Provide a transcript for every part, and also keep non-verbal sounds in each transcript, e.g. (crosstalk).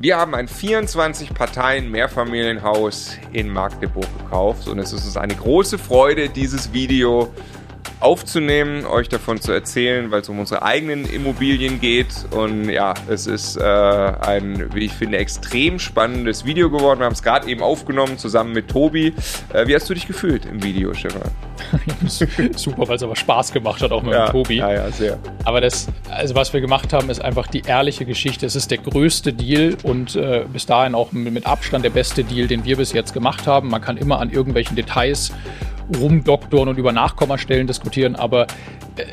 Wir haben ein 24 Parteien Mehrfamilienhaus in Magdeburg gekauft und es ist uns eine große Freude, dieses Video aufzunehmen, euch davon zu erzählen, weil es um unsere eigenen Immobilien geht. Und ja, es ist äh, ein, wie ich finde, extrem spannendes Video geworden. Wir haben es gerade eben aufgenommen, zusammen mit Tobi. Äh, wie hast du dich gefühlt im Video, Stefan? (laughs) Super, weil es aber Spaß gemacht hat, auch mit ja, Tobi. Ja, ja, sehr. Aber das, also was wir gemacht haben, ist einfach die ehrliche Geschichte. Es ist der größte Deal und äh, bis dahin auch mit Abstand der beste Deal, den wir bis jetzt gemacht haben. Man kann immer an irgendwelchen Details rumdoktoren und über Nachkommastellen diskutieren, aber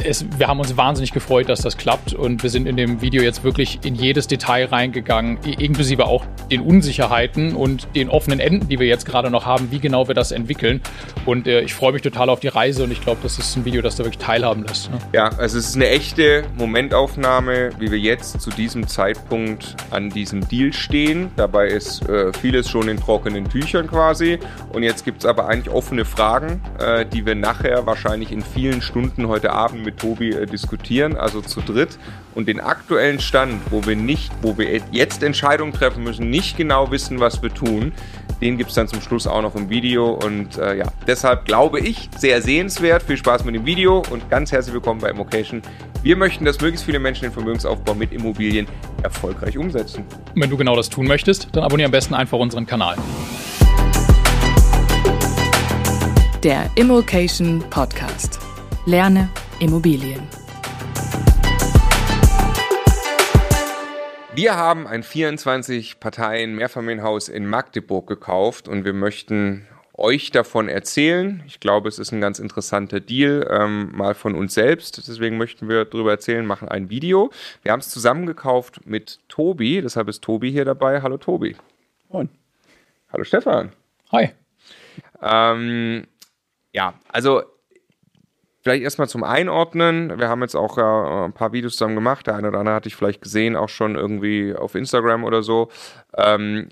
es, wir haben uns wahnsinnig gefreut, dass das klappt und wir sind in dem Video jetzt wirklich in jedes Detail reingegangen, inklusive auch den Unsicherheiten und den offenen Enden, die wir jetzt gerade noch haben, wie genau wir das entwickeln. Und äh, ich freue mich total auf die Reise und ich glaube, das ist ein Video, das da wirklich teilhaben lässt. Ne? Ja, also es ist eine echte Momentaufnahme, wie wir jetzt zu diesem Zeitpunkt an diesem Deal stehen. Dabei ist äh, vieles schon in trockenen Tüchern quasi. Und jetzt gibt es aber eigentlich offene Fragen, äh, die wir nachher wahrscheinlich in vielen Stunden heute Abend Abend mit Tobi äh, diskutieren, also zu dritt. Und den aktuellen Stand, wo wir nicht, wo wir jetzt Entscheidungen treffen müssen, nicht genau wissen, was wir tun, den gibt es dann zum Schluss auch noch im Video. Und äh, ja, deshalb glaube ich, sehr sehenswert. Viel Spaß mit dem Video und ganz herzlich willkommen bei Immocation. Wir möchten, dass möglichst viele Menschen den Vermögensaufbau mit Immobilien erfolgreich umsetzen. Und wenn du genau das tun möchtest, dann abonniere am besten einfach unseren Kanal. Der Immocation Podcast. Lerne Immobilien. Wir haben ein 24 Parteien Mehrfamilienhaus in Magdeburg gekauft und wir möchten euch davon erzählen. Ich glaube, es ist ein ganz interessanter Deal, ähm, mal von uns selbst. Deswegen möchten wir darüber erzählen, machen ein Video. Wir haben es zusammengekauft mit Tobi, deshalb ist Tobi hier dabei. Hallo Tobi. Moin. Hallo Stefan. Hi. Ähm, ja, also Vielleicht erstmal zum Einordnen. Wir haben jetzt auch äh, ein paar Videos zusammen gemacht. Der eine oder andere hatte ich vielleicht gesehen, auch schon irgendwie auf Instagram oder so. Ähm,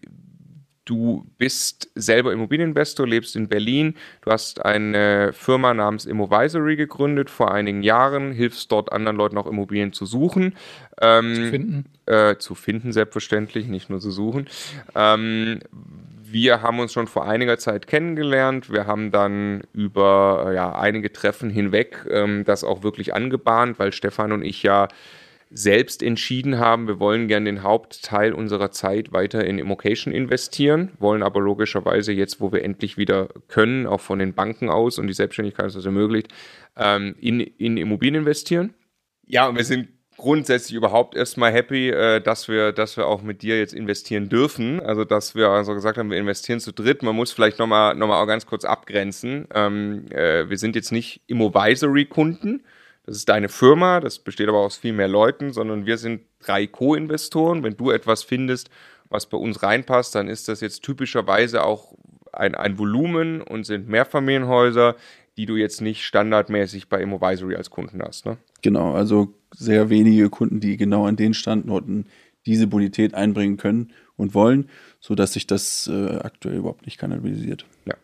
du bist selber Immobilieninvestor, lebst in Berlin. Du hast eine Firma namens Immovisory gegründet vor einigen Jahren, hilfst dort anderen Leuten auch Immobilien zu suchen. Ähm, zu finden. Äh, zu finden, selbstverständlich, nicht nur zu suchen. Ähm, wir haben uns schon vor einiger Zeit kennengelernt. Wir haben dann über äh, ja, einige Treffen hinweg ähm, das auch wirklich angebahnt, weil Stefan und ich ja selbst entschieden haben, wir wollen gerne den Hauptteil unserer Zeit weiter in Immocation investieren, wollen aber logischerweise jetzt, wo wir endlich wieder können, auch von den Banken aus und die Selbstständigkeit ist das ermöglicht, ähm, in, in Immobilien investieren. Ja, und wir sind grundsätzlich überhaupt erstmal happy, äh, dass wir, dass wir auch mit dir jetzt investieren dürfen. Also dass wir also gesagt haben, wir investieren zu dritt. Man muss vielleicht nochmal noch mal auch ganz kurz abgrenzen. Ähm, äh, wir sind jetzt nicht Immovisory-Kunden. Das ist deine Firma, das besteht aber aus viel mehr Leuten, sondern wir sind drei Co-Investoren. Wenn du etwas findest, was bei uns reinpasst, dann ist das jetzt typischerweise auch ein, ein Volumen und sind Mehrfamilienhäuser, die du jetzt nicht standardmäßig bei Immovisory als Kunden hast. Ne? Genau, also sehr wenige Kunden, die genau an den Standorten diese Bonität einbringen können und wollen, sodass sich das äh, aktuell überhaupt nicht kanalisiert. Ja.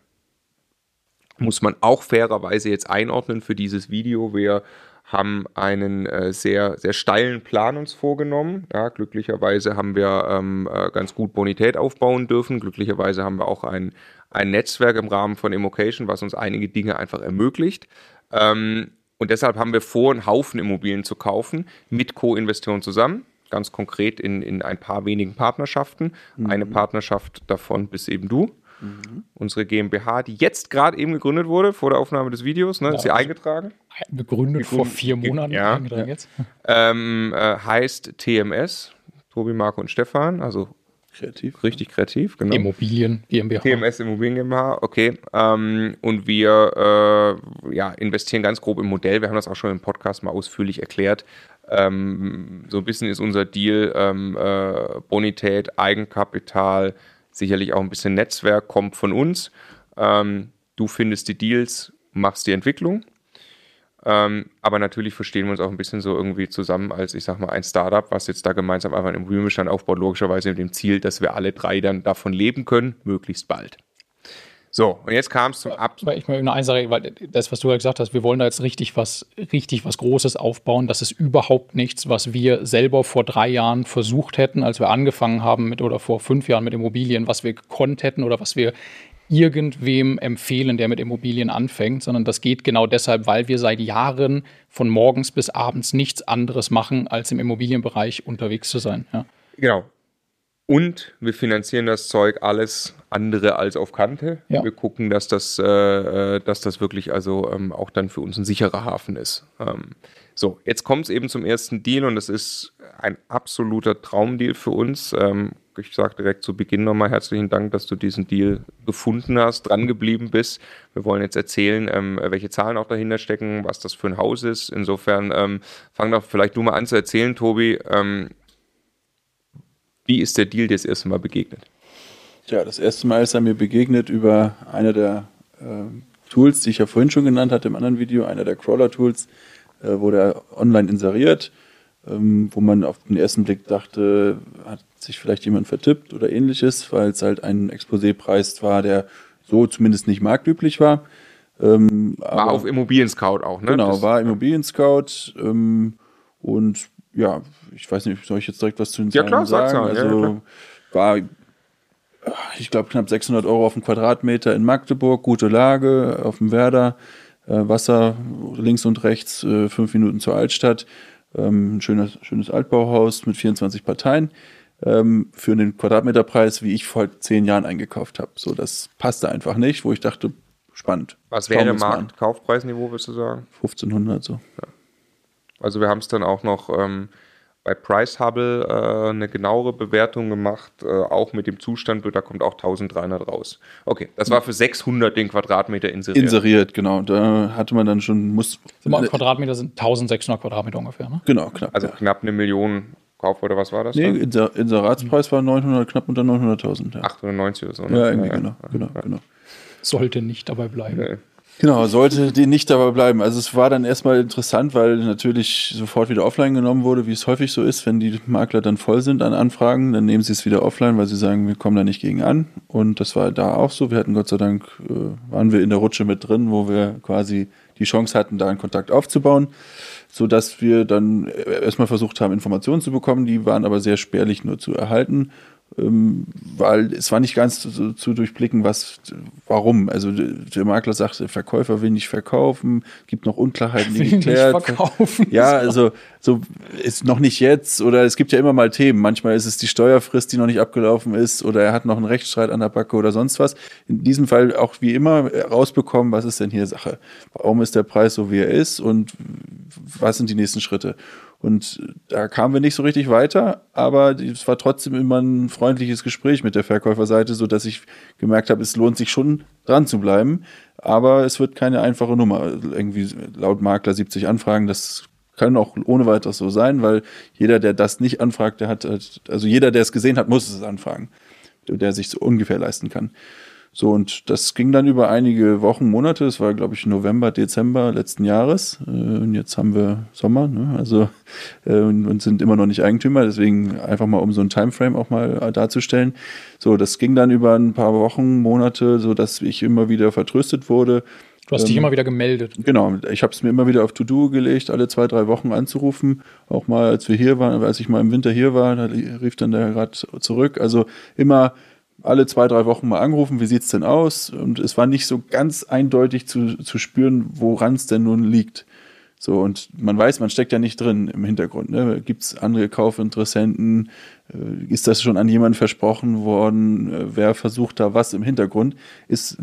Muss man auch fairerweise jetzt einordnen für dieses Video. Wir haben einen äh, sehr, sehr steilen Plan uns vorgenommen. Ja, glücklicherweise haben wir ähm, äh, ganz gut Bonität aufbauen dürfen. Glücklicherweise haben wir auch ein, ein Netzwerk im Rahmen von Immocation, was uns einige Dinge einfach ermöglicht. Ähm, und deshalb haben wir vor, einen Haufen Immobilien zu kaufen mit Co-Investoren zusammen. Ganz konkret in, in ein paar wenigen Partnerschaften. Mhm. Eine Partnerschaft davon bist eben du. Mhm. Unsere GmbH, die jetzt gerade eben gegründet wurde, vor der Aufnahme des Videos, ne, ja, ist sie eingetragen? Gegründet, gegründet vor vier Monaten. Ja. Eingetragen jetzt. Ähm, äh, heißt TMS, Tobi, Marco und Stefan, also Kreativ. Richtig kreativ, genau. Immobilien GmbH. TMS Immobilien GmbH, okay. Ähm, und wir äh, ja, investieren ganz grob im Modell. Wir haben das auch schon im Podcast mal ausführlich erklärt. Ähm, so ein bisschen ist unser Deal ähm, äh, Bonität, Eigenkapital, sicherlich auch ein bisschen Netzwerk, kommt von uns. Ähm, du findest die Deals, machst die Entwicklung. Ähm, aber natürlich verstehen wir uns auch ein bisschen so irgendwie zusammen als, ich sag mal, ein Startup, was jetzt da gemeinsam einfach einen Immobilienbestand aufbaut, logischerweise mit dem Ziel, dass wir alle drei dann davon leben können, möglichst bald. So, und jetzt kam es zum Abschluss. Ich möchte nur eins sagen, weil das, was du ja gesagt hast, wir wollen da jetzt richtig was, richtig was Großes aufbauen. Das ist überhaupt nichts, was wir selber vor drei Jahren versucht hätten, als wir angefangen haben mit oder vor fünf Jahren mit Immobilien, was wir gekonnt hätten oder was wir irgendwem empfehlen, der mit Immobilien anfängt, sondern das geht genau deshalb, weil wir seit Jahren von morgens bis abends nichts anderes machen, als im Immobilienbereich unterwegs zu sein. Ja. Genau. Und wir finanzieren das Zeug alles andere als auf Kante. Ja. Wir gucken, dass das, äh, äh, dass das wirklich also ähm, auch dann für uns ein sicherer Hafen ist. Ähm, so, jetzt kommt es eben zum ersten Deal und das ist ein absoluter Traumdeal für uns. Ähm, ich sage direkt zu Beginn nochmal herzlichen Dank, dass du diesen Deal gefunden hast, dran geblieben bist. Wir wollen jetzt erzählen, ähm, welche Zahlen auch dahinter stecken, was das für ein Haus ist. Insofern ähm, fang doch vielleicht du mal an zu erzählen, Tobi ähm, wie ist der Deal dir das erste Mal begegnet? Ja, das erste Mal ist er mir begegnet über eine der äh, Tools, die ich ja vorhin schon genannt hatte im anderen Video, einer der Crawler-Tools, äh, wurde er online inseriert, ähm, wo man auf den ersten Blick dachte, hat sich vielleicht jemand vertippt oder ähnliches, weil es halt ein Exposé-Preis war, der so zumindest nicht marktüblich war. Ähm, war auf Immobilien Scout auch, ne? Genau, das war Immobilien Scout ähm, und ja, ich weiß nicht, soll ich jetzt direkt was zu den Zahlen ja, klar, sagen? Mal. Also ja, war, ich glaube, knapp 600 Euro auf den Quadratmeter in Magdeburg, gute Lage auf dem Werder, äh, Wasser links und rechts, äh, fünf Minuten zur Altstadt, ähm, ein schönes, schönes Altbauhaus mit 24 Parteien. Ähm, für den Quadratmeterpreis, wie ich vor zehn Jahren eingekauft habe. So, das passte einfach nicht, wo ich dachte, spannend. Was wäre der Marktkaufpreisniveau, würdest du sagen? 1500 so. Ja. Also wir haben es dann auch noch ähm, bei Price Hubble äh, eine genauere Bewertung gemacht, äh, auch mit dem Zustand, da kommt auch 1300 raus. Okay, das war für 600 den Quadratmeter inseriert. Inseriert, genau. Da hatte man dann schon, muss... Quadratmeter sind 1600 Quadratmeter ungefähr, ne? Genau, knapp. Also ja. knapp eine Million Kauf oder was war das? Nee, Inser Inseratspreis war 900, knapp unter 900.000. Ja. 890 oder so. Ne? Ja, irgendwie, ja, genau, genau, genau. Sollte nicht dabei bleiben. Genau, sollte die nicht dabei bleiben. Also es war dann erstmal interessant, weil natürlich sofort wieder offline genommen wurde, wie es häufig so ist, wenn die Makler dann voll sind an Anfragen, dann nehmen sie es wieder offline, weil sie sagen, wir kommen da nicht gegen an. Und das war da auch so. Wir hatten Gott sei Dank, äh, waren wir in der Rutsche mit drin, wo wir quasi die Chance hatten, da einen Kontakt aufzubauen, so dass wir dann erstmal versucht haben, Informationen zu bekommen. Die waren aber sehr spärlich nur zu erhalten weil es war nicht ganz zu, zu, durchblicken, was, warum. Also der Makler sagt, der Verkäufer will nicht verkaufen, gibt noch Unklarheiten, die geklärt. Nicht verkaufen. Ja, also so ist noch nicht jetzt oder es gibt ja immer mal Themen. Manchmal ist es die Steuerfrist, die noch nicht abgelaufen ist oder er hat noch einen Rechtsstreit an der Backe oder sonst was. In diesem Fall auch wie immer rausbekommen, was ist denn hier Sache? Warum ist der Preis so, wie er ist und was sind die nächsten Schritte? Und da kamen wir nicht so richtig weiter, aber es war trotzdem immer ein freundliches Gespräch mit der Verkäuferseite, so dass ich gemerkt habe, es lohnt sich schon dran zu bleiben. Aber es wird keine einfache Nummer. Irgendwie laut Makler 70 Anfragen, das kann auch ohne weiteres so sein, weil jeder, der das nicht anfragt, der hat, also jeder, der es gesehen hat, muss es anfragen, der sich so ungefähr leisten kann. So, und das ging dann über einige Wochen, Monate. Es war, glaube ich, November, Dezember letzten Jahres. Äh, und jetzt haben wir Sommer, ne? also äh, und sind immer noch nicht Eigentümer. Deswegen einfach mal, um so ein Timeframe auch mal darzustellen. So, das ging dann über ein paar Wochen, Monate, so dass ich immer wieder vertröstet wurde. Du hast ähm, dich immer wieder gemeldet. Genau, ich habe es mir immer wieder auf To-Do gelegt, alle zwei, drei Wochen anzurufen. Auch mal, als wir hier waren, als ich mal im Winter hier war, da rief dann der Rat zurück. Also immer alle zwei, drei Wochen mal angerufen, wie sieht es denn aus? Und es war nicht so ganz eindeutig zu, zu spüren, woran es denn nun liegt. So, und man weiß, man steckt ja nicht drin im Hintergrund. Ne? Gibt es andere Kaufinteressenten? Äh, ist das schon an jemanden versprochen worden? Äh, wer versucht da was im Hintergrund? Ist,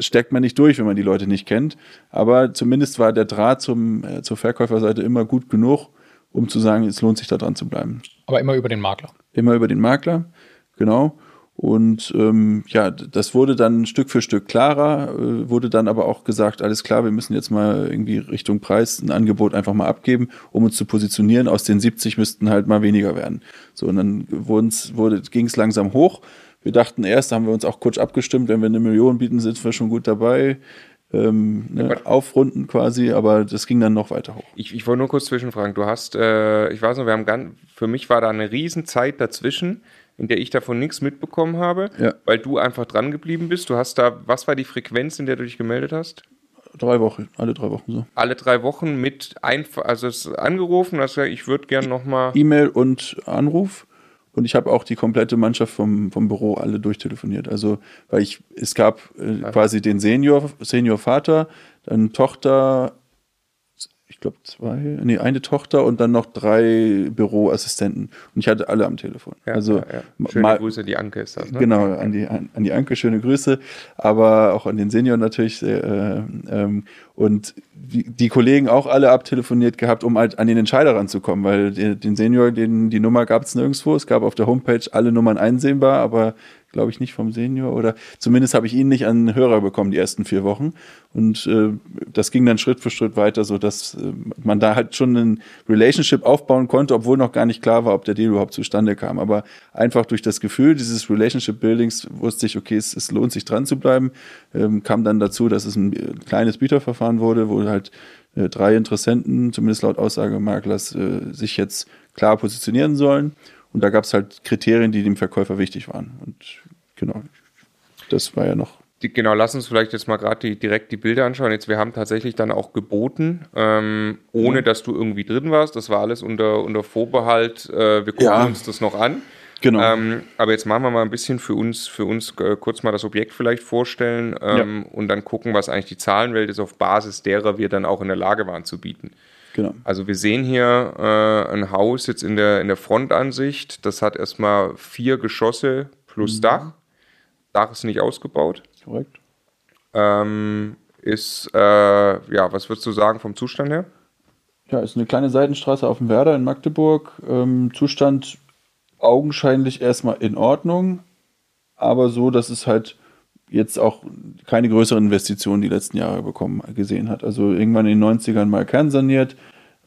steckt man nicht durch, wenn man die Leute nicht kennt. Aber zumindest war der Draht zum, äh, zur Verkäuferseite immer gut genug, um zu sagen, es lohnt sich da dran zu bleiben. Aber immer über den Makler. Immer über den Makler, genau. Und ähm, ja, das wurde dann Stück für Stück klarer, äh, wurde dann aber auch gesagt, alles klar, wir müssen jetzt mal irgendwie Richtung Preis ein Angebot einfach mal abgeben, um uns zu positionieren. Aus den 70 müssten halt mal weniger werden. So, und dann ging es langsam hoch. Wir dachten erst, haben wir uns auch kurz abgestimmt, wenn wir eine Million bieten, sind wir schon gut dabei. Ähm, ne, aufrunden quasi, aber das ging dann noch weiter hoch. Ich, ich wollte nur kurz zwischenfragen. Du hast, äh, ich weiß noch, wir haben ganz, für mich war da eine Riesenzeit dazwischen in der ich davon nichts mitbekommen habe, Ja. weil du einfach dran geblieben bist. Du hast da, was war die Frequenz, in der du dich gemeldet hast? Drei Wochen, alle drei Wochen so. Alle drei Wochen mit einfach, also es ist angerufen, hast gesagt, ich würde gern nochmal. E-Mail und Anruf. Und ich habe auch die komplette Mannschaft vom, vom Büro alle durchtelefoniert. Also, weil ich, es gab äh, quasi den Senior, Senior Vater, dann Tochter, ich glaube zwei, nee, eine Tochter und dann noch drei Büroassistenten. Und ich hatte alle am Telefon. Ja, also ja, ja. Schöne mal, Grüße, die Anke ist das, ne? Genau, an die, an, an die Anke schöne Grüße, aber auch an den Senior natürlich. Äh, ähm, und die, die Kollegen auch alle abtelefoniert gehabt, um halt an den Entscheider ranzukommen, weil die, den Senior, den, die Nummer gab es nirgendwo. Es gab auf der Homepage alle Nummern einsehbar, aber glaube ich nicht vom Senior oder zumindest habe ich ihn nicht an den Hörer bekommen die ersten vier Wochen. Und äh, das ging dann Schritt für Schritt weiter, so dass äh, man da halt schon ein Relationship aufbauen konnte, obwohl noch gar nicht klar war, ob der Deal überhaupt zustande kam. Aber einfach durch das Gefühl dieses Relationship Buildings wusste ich, okay, es, es lohnt sich dran zu bleiben. Ähm, kam dann dazu, dass es ein äh, kleines Bieterverfahren wurde, wo halt äh, drei Interessenten, zumindest laut Aussage Maklers, äh, sich jetzt klar positionieren sollen. Und da gab es halt Kriterien, die dem Verkäufer wichtig waren. Und genau, das war ja noch Die, genau, lass uns vielleicht jetzt mal gerade direkt die Bilder anschauen. Jetzt, wir haben tatsächlich dann auch geboten, ähm, ohne dass du irgendwie drin warst. Das war alles unter, unter Vorbehalt. Äh, wir gucken Ja. uns das noch an. Genau. Ähm, aber jetzt machen wir mal ein bisschen für uns, für uns äh, kurz mal das Objekt vielleicht vorstellen ähm, und dann gucken, was eigentlich die Zahlenwelt ist, auf Basis derer wir dann auch in der Lage waren zu bieten. Genau. Also wir sehen hier äh, ein Haus jetzt in der, in der Frontansicht. Das hat erstmal vier Geschosse plus Dach. Dach ist nicht ausgebaut. Korrekt. Ähm, ist, äh, ja, was würdest du sagen vom Zustand her? Ja, ist eine kleine Seitenstraße auf dem Werder in Magdeburg. Ähm, Zustand augenscheinlich erstmal in Ordnung, aber so, dass es halt jetzt auch keine größeren Investitionen die letzten Jahre bekommen gesehen hat. Also irgendwann in den 90ern mal kernsaniert,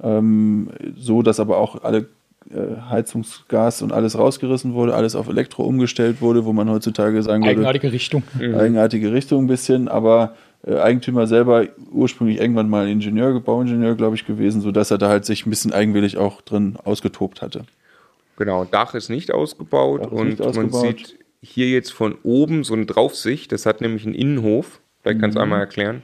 ähm, so dass aber auch alle äh, Heizungsgas und alles rausgerissen wurde, alles auf Elektro umgestellt wurde, wo man heutzutage sagen würde, Eigenartige Richtung. eigenartige Richtung ein bisschen, aber äh, Eigentümer selber ursprünglich irgendwann mal Ingenieur, Bauingenieur, glaube ich, gewesen, sodass er da halt sich ein bisschen eigenwillig auch drin ausgetobt hatte. Genau, Dach ist nicht ausgebaut Dach ist und nicht man ausgebaut. sieht hier jetzt von oben so eine Draufsicht. Das hat nämlich einen Innenhof. Vielleicht Mhm. kannst du einmal erklären.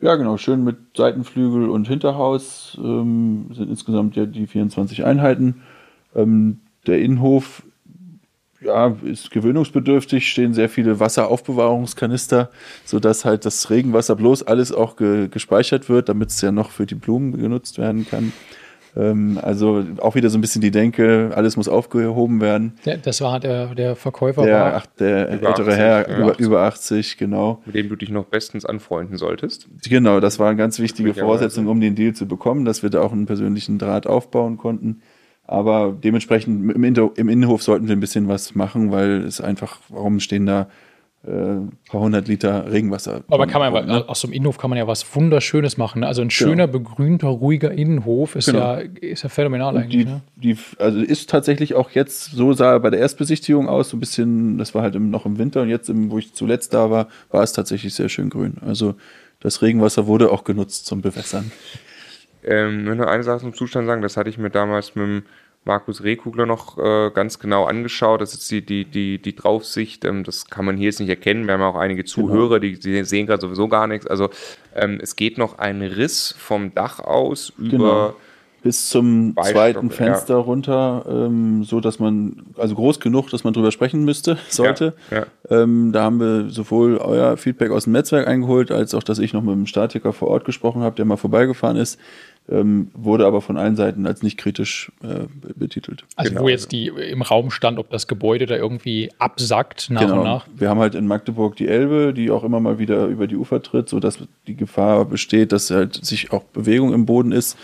Ja, genau, schön mit Seitenflügel und Hinterhaus ähm, sind insgesamt ja die 24 Einheiten. Ähm, der Innenhof ja, ist gewöhnungsbedürftig, stehen sehr viele Wasseraufbewahrungskanister, sodass halt das Regenwasser bloß alles auch ge gespeichert wird, damit es ja noch für die Blumen genutzt werden kann. Ähm, also auch wieder so ein bisschen die Denke, alles muss aufgehoben werden. Der, das war der, der Verkäufer Der, war. ach, der Über ältere 80, Herr, ja. über, über 80, genau. Mit dem du dich noch bestens anfreunden solltest. Genau, das war eine ganz wichtige. Voraussetzung, um den Deal zu bekommen, dass wir da auch einen persönlichen Draht aufbauen konnten. Aber dementsprechend im, Inter im Innenhof sollten wir ein bisschen was machen, weil es einfach, warum stehen da ein paar hundert Liter Regenwasser? Aber kann man, ne? aus so einem Innenhof kann man ja was Wunderschönes machen. ne? Also ein schöner, begrünter, ruhiger Innenhof ist, Genau. ja, ist ja phänomenal Und eigentlich. die, ne? die, also ist tatsächlich auch jetzt, so sah er bei der Erstbesichtigung aus, so ein bisschen, das war halt im, noch im Winter und jetzt, im, wo ich zuletzt da war, war es tatsächlich sehr schön grün. Also das Regenwasser wurde auch genutzt zum Bewässern. Ähm, nur noch eine Sache zum Zustand sagen, das hatte ich mir damals mit dem Markus Rehkugler noch äh, ganz genau angeschaut. Das ist die, die, die, die Draufsicht, ähm, das kann man hier jetzt nicht erkennen. Wir haben ja auch einige Zuhörer, die, die sehen gerade sowieso gar nichts. Also ähm, es geht noch ein Riss vom Dach aus über Genau. Bis zum zweiten ja. Fenster runter, ähm, so dass man, also groß genug, dass man drüber sprechen müsste, (laughs) sollte. Ja, Ähm, da haben wir sowohl euer Feedback aus dem Netzwerk eingeholt, als auch, dass ich noch mit dem Statiker vor Ort gesprochen habe, der mal vorbeigefahren ist, ähm, wurde aber von allen Seiten als nicht kritisch äh, betitelt. Also genau. wo jetzt die im Raum stand, ob das Gebäude da irgendwie absackt nach Genau. und nach. Wir haben halt in Magdeburg die Elbe, die auch immer mal wieder über die Ufer tritt, sodass die Gefahr besteht, dass halt sich auch Bewegung im Boden ist.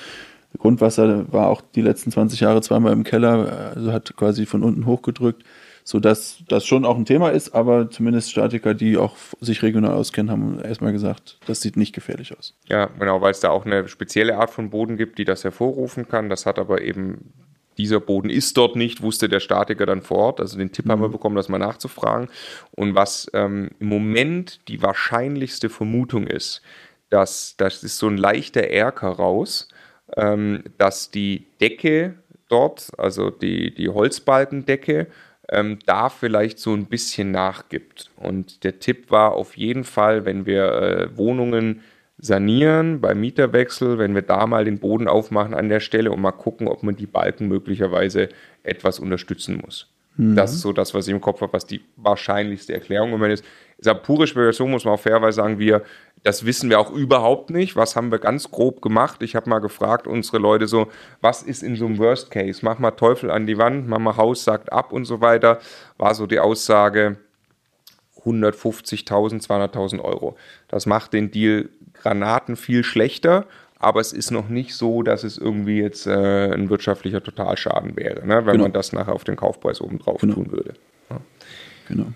Grundwasser war auch die letzten 20 Jahre zweimal im Keller, also hat quasi von unten hochgedrückt, sodass das schon auch ein Thema ist, aber zumindest Statiker, die auch sich regional auskennen, haben erstmal gesagt, das sieht nicht gefährlich aus. Ja, genau, weil es da auch eine spezielle Art von Boden gibt, die das hervorrufen kann. Das hat aber eben, dieser Boden ist dort nicht, wusste der Statiker dann vor Ort. Also den Tipp haben wir bekommen, das mal nachzufragen. Und was ähm, im Moment die wahrscheinlichste Vermutung ist, dass das ist so ein leichter Erker raus, ähm, dass die Decke dort, also die, die Holzbalkendecke, ähm, da vielleicht so ein bisschen nachgibt. Und der Tipp war auf jeden Fall, wenn wir äh, Wohnungen sanieren beim Mieterwechsel, wenn wir da mal den Boden aufmachen an der Stelle und mal gucken, ob man die Balken möglicherweise etwas unterstützen muss. Mhm. Das ist so das, was ich im Kopf habe, was die wahrscheinlichste Erklärung wenn es ist. Ist pure Spekulation, muss man auch fairerweise sagen, wir, das wissen wir auch überhaupt nicht. Was haben wir ganz grob gemacht? Ich habe mal gefragt, unsere Leute so, was ist in so einem Worst Case? Mach mal Teufel an die Wand, mach mal Haus sagt ab und so weiter. War so die Aussage, 150.000, 200.000 Euro. Das macht den Deal Granaten viel schlechter, aber es ist noch nicht so, dass es irgendwie jetzt äh, ein wirtschaftlicher Totalschaden wäre, ne, wenn genau. man das nachher auf den Kaufpreis oben drauf genau. tun würde. Ja. Genau.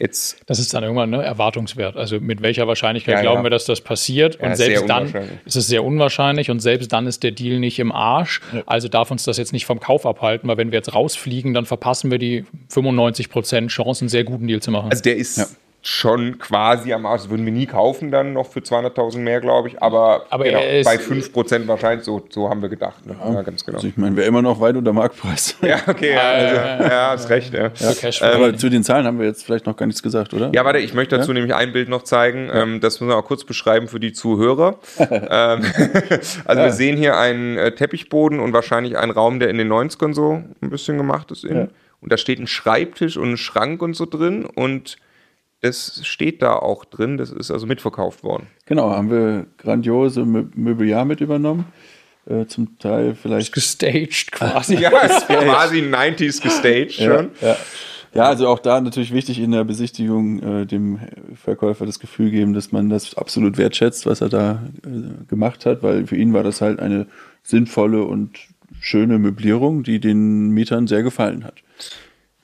Jetzt. Das ist dann irgendwann ne, Erwartungswert. Also mit welcher Wahrscheinlichkeit ja, glauben ja. wir, dass das passiert? und selbst dann ist es sehr unwahrscheinlich und selbst dann ist der Deal nicht im Arsch. Also darf uns das jetzt nicht vom Kauf abhalten, weil wenn wir jetzt rausfliegen, dann verpassen wir die 95 Prozent Chance, einen sehr guten Deal zu machen. Also der ist schon quasi am Arsch. Das würden wir nie kaufen dann noch für 200.000 mehr, glaube ich. Aber, aber genau, bei 5% wahrscheinlich, so, so haben wir gedacht. Ne? Ja, ja, ganz genau. Also ich meine, wäre immer noch weit unter Marktpreis. (laughs) ja, okay, ja, also, ja hast recht. Ja. Ähm, aber zu den Zahlen haben wir jetzt vielleicht noch gar nichts gesagt, oder? Ja, warte, ich möchte dazu nämlich ein Bild noch zeigen. Ähm, das müssen wir auch kurz beschreiben für die Zuhörer. (laughs) ähm, (laughs) also wir sehen hier einen äh, Teppichboden und wahrscheinlich einen Raum, der in den 90ern so ein bisschen gemacht ist. In. Und da steht ein Schreibtisch und ein Schrank und so drin und das steht da auch drin, das ist also mitverkauft worden. Genau, haben wir grandiose Möbeljahr mit übernommen. Äh, zum Teil vielleicht. Gestaged (laughs) quasi. ja, quasi 90s gestaged schon. Ja, ja. ja, also auch da natürlich wichtig in der Besichtigung äh, dem Verkäufer das Gefühl geben, dass man das absolut wertschätzt, was er da äh, gemacht hat, weil für ihn war das halt eine sinnvolle und schöne Möblierung, die den Mietern sehr gefallen hat.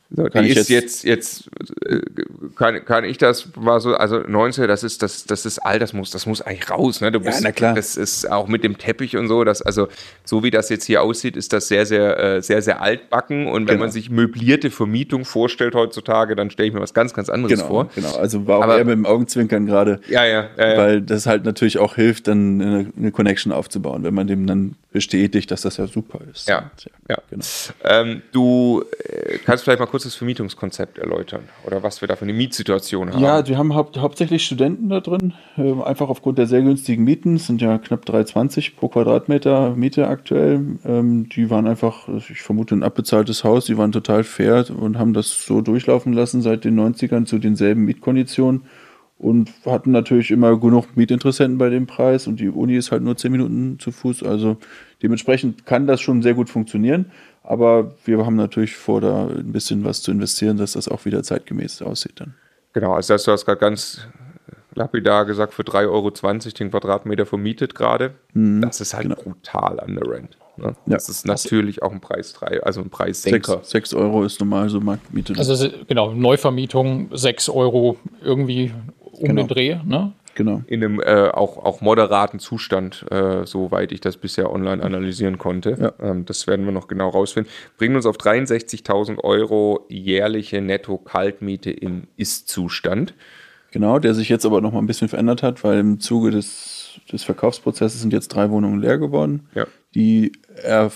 So, kann die ist jetzt, jetzt, äh, kann, kann ich das mal so, also 19, das ist, das, das ist all, das muss, das muss eigentlich raus, ne? Du bist, ja, na klar. Das ist auch mit dem Teppich und so, das, also, so wie das jetzt hier aussieht, ist das sehr, sehr, äh, sehr, sehr altbacken und wenn genau. man sich möblierte Vermietung vorstellt heutzutage, dann stelle ich mir was ganz, ganz anderes genau, vor. Genau, also war auch Aber, eher mit dem Augenzwinkern gerade. Ja, ja, ja, ja. Weil das halt natürlich auch hilft, dann eine, eine Connection aufzubauen, wenn man dem dann bestätigt, dass das ja super ist. Ja, und, ja, ja. Genau. Ähm, du äh, kannst vielleicht mal kurz das Vermietungskonzept erläutern oder was wir da für eine Mietsituation haben. Ja, wir haben hau hauptsächlich Studenten da drin, äh, einfach aufgrund der sehr günstigen Mieten. Es sind ja knapp 3,20 pro Quadratmeter Miete aktuell. Ähm, die waren einfach, ich vermute, ein abbezahltes Haus. Die waren total fair und haben das so durchlaufen lassen seit den 90ern zu denselben Mietkonditionen und hatten natürlich immer genug Mietinteressenten bei dem Preis und die Uni ist halt nur 10 Minuten zu Fuß. Also dementsprechend kann das schon sehr gut funktionieren. Aber wir haben natürlich vor, da ein bisschen was zu investieren, dass das auch wieder zeitgemäß aussieht dann. Genau, also du hast gerade ganz lapidar gesagt, für 3,20 Euro den Quadratmeter vermietet gerade. Mhm, das ist halt genau. brutal an der Rent. Ne? Das ja. ist natürlich auch ein Preis 3, also ein Preissenker. 6 Euro ist normal so Marktmiete. Also genau, Neuvermietung 6 Euro irgendwie um genau. den Dreh, ne? Genau. In einem äh, auch, auch moderaten Zustand, äh, soweit ich das bisher online analysieren konnte. Ja. Ähm, das werden wir noch genau rausfinden. Bringen uns auf 63.000 Euro jährliche Netto-Kaltmiete im Ist-Zustand. Genau, der sich jetzt aber noch mal ein bisschen verändert hat, weil im Zuge des, des Verkaufsprozesses sind jetzt drei Wohnungen leer geworden, ja. die er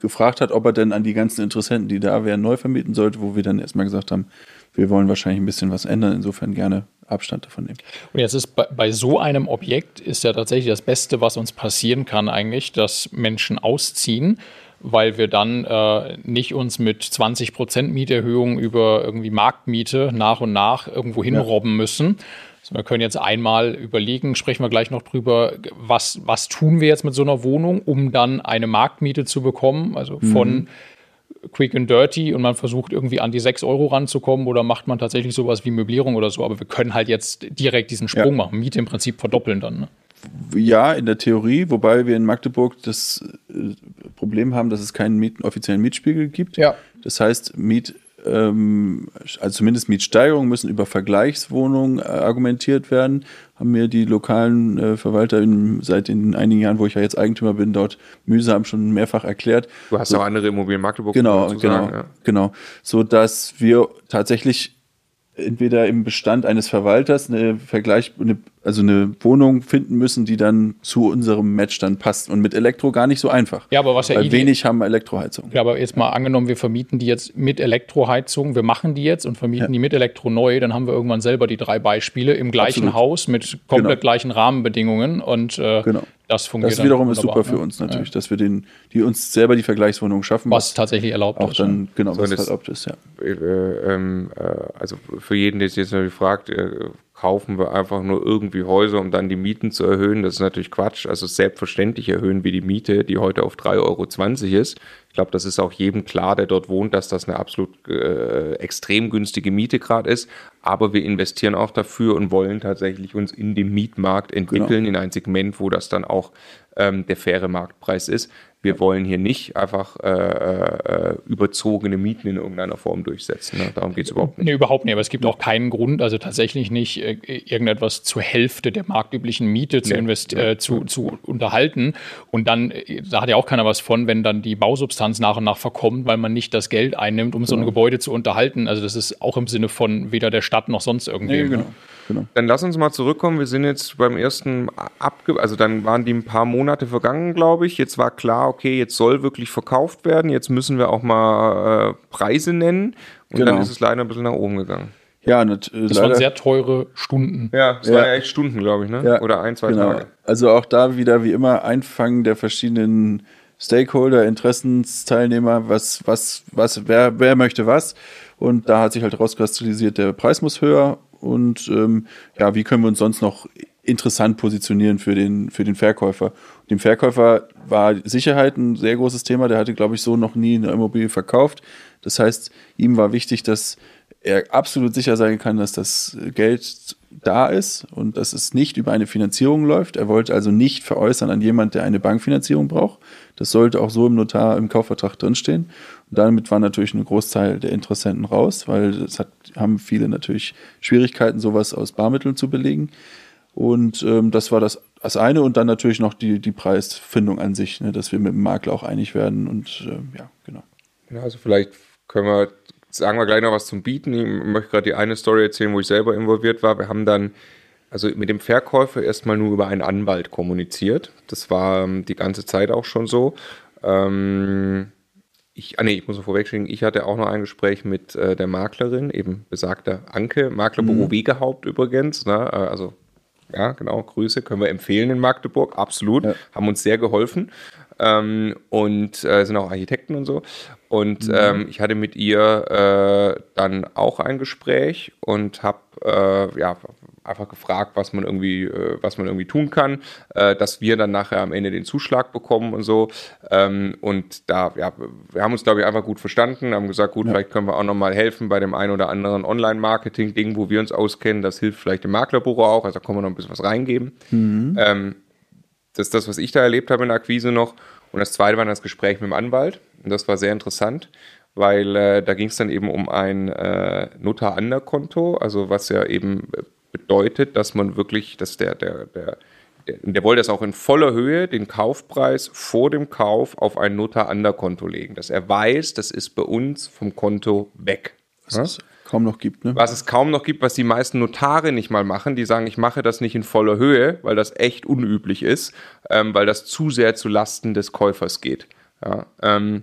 gefragt hat, ob er denn an die ganzen Interessenten, die da wären, neu vermieten sollte, wo wir dann erstmal gesagt haben, wir wollen wahrscheinlich ein bisschen was ändern, insofern gerne Abstand davon nehmen. Und jetzt ist bei, bei, so einem Objekt ist ja tatsächlich das Beste, was uns passieren kann, eigentlich, dass Menschen ausziehen, weil wir dann äh, nicht uns mit 20 Prozent Mieterhöhung über irgendwie Marktmiete nach und nach irgendwo hinrobben ja. müssen. Also wir können jetzt einmal überlegen, sprechen wir gleich noch drüber, was, was tun wir jetzt mit so einer Wohnung, um dann eine Marktmiete zu bekommen, also von mhm quick and dirty und man versucht irgendwie an die 6 Euro ranzukommen oder macht man tatsächlich sowas wie Möblierung oder so. Aber wir können halt jetzt direkt diesen Sprung ja. machen, Miete im Prinzip verdoppeln dann. Ne? Ja, in der Theorie, wobei wir in Magdeburg das äh, Problem haben, dass es keinen Miet offiziellen Mietspiegel gibt. Ja. Das heißt, Miet ähm, also zumindest Mietsteigerungen müssen über Vergleichswohnungen äh, argumentiert werden, haben mir die lokalen äh, Verwalter in, seit den einigen Jahren, wo ich ja jetzt Eigentümer bin, dort mühsam schon mehrfach erklärt. Du hast so, auch andere Immobilien Magdeburg. Genau, genau, sagen, ja. genau. So dass wir tatsächlich entweder im Bestand eines Verwalters eine Vergleich, eine, also eine Wohnung finden müssen, die dann zu unserem Match dann passt. Und mit Elektro gar nicht so einfach. Ja, aber was ja Weil wenig haben Elektroheizung. Ja, aber jetzt mal angenommen, wir vermieten die jetzt mit Elektroheizung, wir machen die jetzt und vermieten ja. die mit Elektro neu, dann haben wir irgendwann selber die drei Beispiele im gleichen Absolut. Haus mit komplett genau. gleichen Rahmenbedingungen und äh, genau. Das funktioniert. Das wiederum ist super für uns natürlich, ja. dass wir den, die uns selber die Vergleichswohnung schaffen. Was, was tatsächlich erlaubt auch ist. Auch dann, genau, so, was erlaubt ist, ja. Äh, ähm, äh, also für jeden, der sich jetzt natürlich fragt, äh, kaufen wir einfach nur irgendwie Häuser, um dann die Mieten zu erhöhen. Das ist natürlich Quatsch. Also selbstverständlich erhöhen wir die Miete, die heute auf 3,20 Euro ist. Ich glaube, das ist auch jedem klar, der dort wohnt, dass das eine absolut äh, extrem günstige Miete gerade ist. Aber wir investieren auch dafür und wollen tatsächlich uns in dem Mietmarkt entwickeln, genau. in ein Segment, wo das dann auch ähm, der faire Marktpreis ist. Wir wollen hier nicht einfach äh, äh, überzogene Mieten in irgendeiner Form durchsetzen. Ne? Darum geht es überhaupt nicht. Nee, überhaupt nicht. Aber es gibt auch keinen Grund, also tatsächlich nicht äh, irgendetwas zur Hälfte der marktüblichen Miete zu, nee. äh, zu, zu unterhalten. Und dann, äh, da hat ja auch keiner was von, wenn dann die Bausubstanz nach und nach verkommt, weil man nicht das Geld einnimmt, um so ein genau. Gebäude zu unterhalten. Also das ist auch im Sinne von weder der Stadt noch sonst irgendwie. Nee, genau. Genau. Dann lass uns mal zurückkommen. Wir sind jetzt beim ersten abge, also dann waren die ein paar Monate vergangen, glaube ich. Jetzt war klar, okay, jetzt soll wirklich verkauft werden. Jetzt müssen wir auch mal äh, Preise nennen. Und genau. dann ist es leider ein bisschen nach oben gegangen. Ja, das, äh, das waren sehr teure Stunden. Ja, es ja. waren ja echt Stunden, glaube ich, ne? Ja, Oder ein, zwei genau. Tage. Also auch da wieder wie immer Einfangen der verschiedenen Stakeholder, Interessensteilnehmer, was, was, was, wer, wer möchte was. Und da hat sich halt rauskristallisiert, der Preis muss höher und ähm, ja, wie können wir uns sonst noch interessant positionieren für den, für den Verkäufer. Dem Verkäufer war Sicherheit ein sehr großes Thema. Der hatte, glaube ich, so noch nie eine Immobilie verkauft. Das heißt, ihm war wichtig, dass er absolut sicher sein kann, dass das Geld da ist und dass es nicht über eine Finanzierung läuft. Er wollte also nicht veräußern an jemand, der eine Bankfinanzierung braucht. Das sollte auch so im Notar, im Kaufvertrag drinstehen. Und damit war natürlich ein Großteil der Interessenten raus, weil es hat, haben viele natürlich Schwierigkeiten, sowas aus Barmitteln zu belegen. Und ähm, das war das, das eine und dann natürlich noch die, die Preisfindung an sich, ne, dass wir mit dem Makler auch einig werden und äh, ja, genau. Ja, also vielleicht können wir, sagen wir gleich noch was zum Bieten. Ich möchte gerade die eine Story erzählen, wo ich selber involviert war. Wir haben dann also mit dem Verkäufer erstmal nur über einen Anwalt kommuniziert. Das war ähm, die ganze Zeit auch schon so. Ähm, ich, ah nee, ich muss vorwegschicken, ich hatte auch noch ein Gespräch mit äh, der Maklerin, eben besagter Anke, Maklerbüro mhm. Wegehaupt übrigens. Ne? Äh, also ja, genau, Grüße, können wir empfehlen in Magdeburg, absolut, ja. haben uns sehr geholfen ähm, und äh, sind auch Architekten und so. Und mhm. ähm, ich hatte mit ihr äh, dann auch ein Gespräch und habe äh, ja, einfach gefragt, was man irgendwie, äh, was man irgendwie tun kann, äh, dass wir dann nachher am Ende den Zuschlag bekommen und so. Ähm, und da, ja, wir haben uns, glaube ich, einfach gut verstanden, haben gesagt, gut, ja. vielleicht können wir auch nochmal helfen bei dem einen oder anderen Online-Marketing-Ding, wo wir uns auskennen. Das hilft vielleicht dem Maklerbüro auch, also da können wir noch ein bisschen was reingeben. Mhm. Ähm, das ist das, was ich da erlebt habe in der Akquise noch. Und das zweite war das Gespräch mit dem Anwalt. Und das war sehr interessant weil äh, da ging es dann eben um ein äh, Notar-Ander-Konto, also was ja eben bedeutet, dass man wirklich, dass der, der, der, der, der wollte das auch in voller Höhe, den Kaufpreis vor dem Kauf auf ein Notar-Ander-Konto legen, dass er weiß, das ist bei uns vom Konto weg. Was es kaum noch gibt, ne? Was es kaum noch gibt, was die meisten Notare nicht mal machen. Die sagen, ich mache das nicht in voller Höhe, weil das echt unüblich ist, ähm, weil das zu sehr zu Lasten des Käufers geht. Ja, ähm,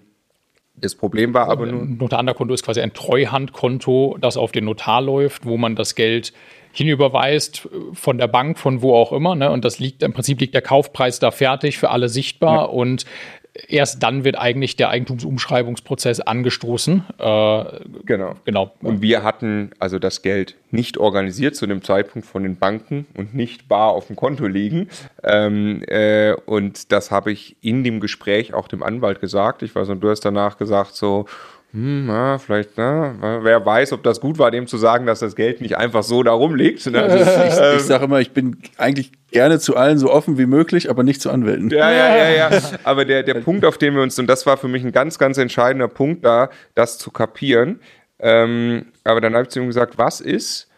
das Problem war aber nur. Ein Notar-Ander-Konto ist quasi ein Treuhandkonto, das auf den Notar läuft, wo man das Geld hinüberweist von der Bank, von wo auch immer. Ne? Und das liegt im Prinzip liegt der Kaufpreis da fertig für alle sichtbar. Ja. Und erst dann wird eigentlich der Eigentumsumschreibungsprozess angestoßen. Äh, genau. genau. Und wir hatten also das Geld nicht organisiert zu dem Zeitpunkt von den Banken und nicht bar auf dem Konto liegen. Ähm, äh, und das habe ich in dem Gespräch auch dem Anwalt gesagt. Ich weiß und du hast danach gesagt so, hm, ja, vielleicht, ne? wer weiß, ob das gut war, dem zu sagen, dass das Geld nicht einfach so da rumliegt. Ne? ich, ich ähm, sage immer, ich bin eigentlich gerne zu allen so offen wie möglich, aber nicht zu Anwälten. Ja, ja, ja, ja. (laughs) Aber der, der Punkt, auf den wir uns, und das war für mich ein ganz, ganz entscheidender Punkt da, das zu kapieren. Ähm, aber dann habe ich zu ihm gesagt, was ist,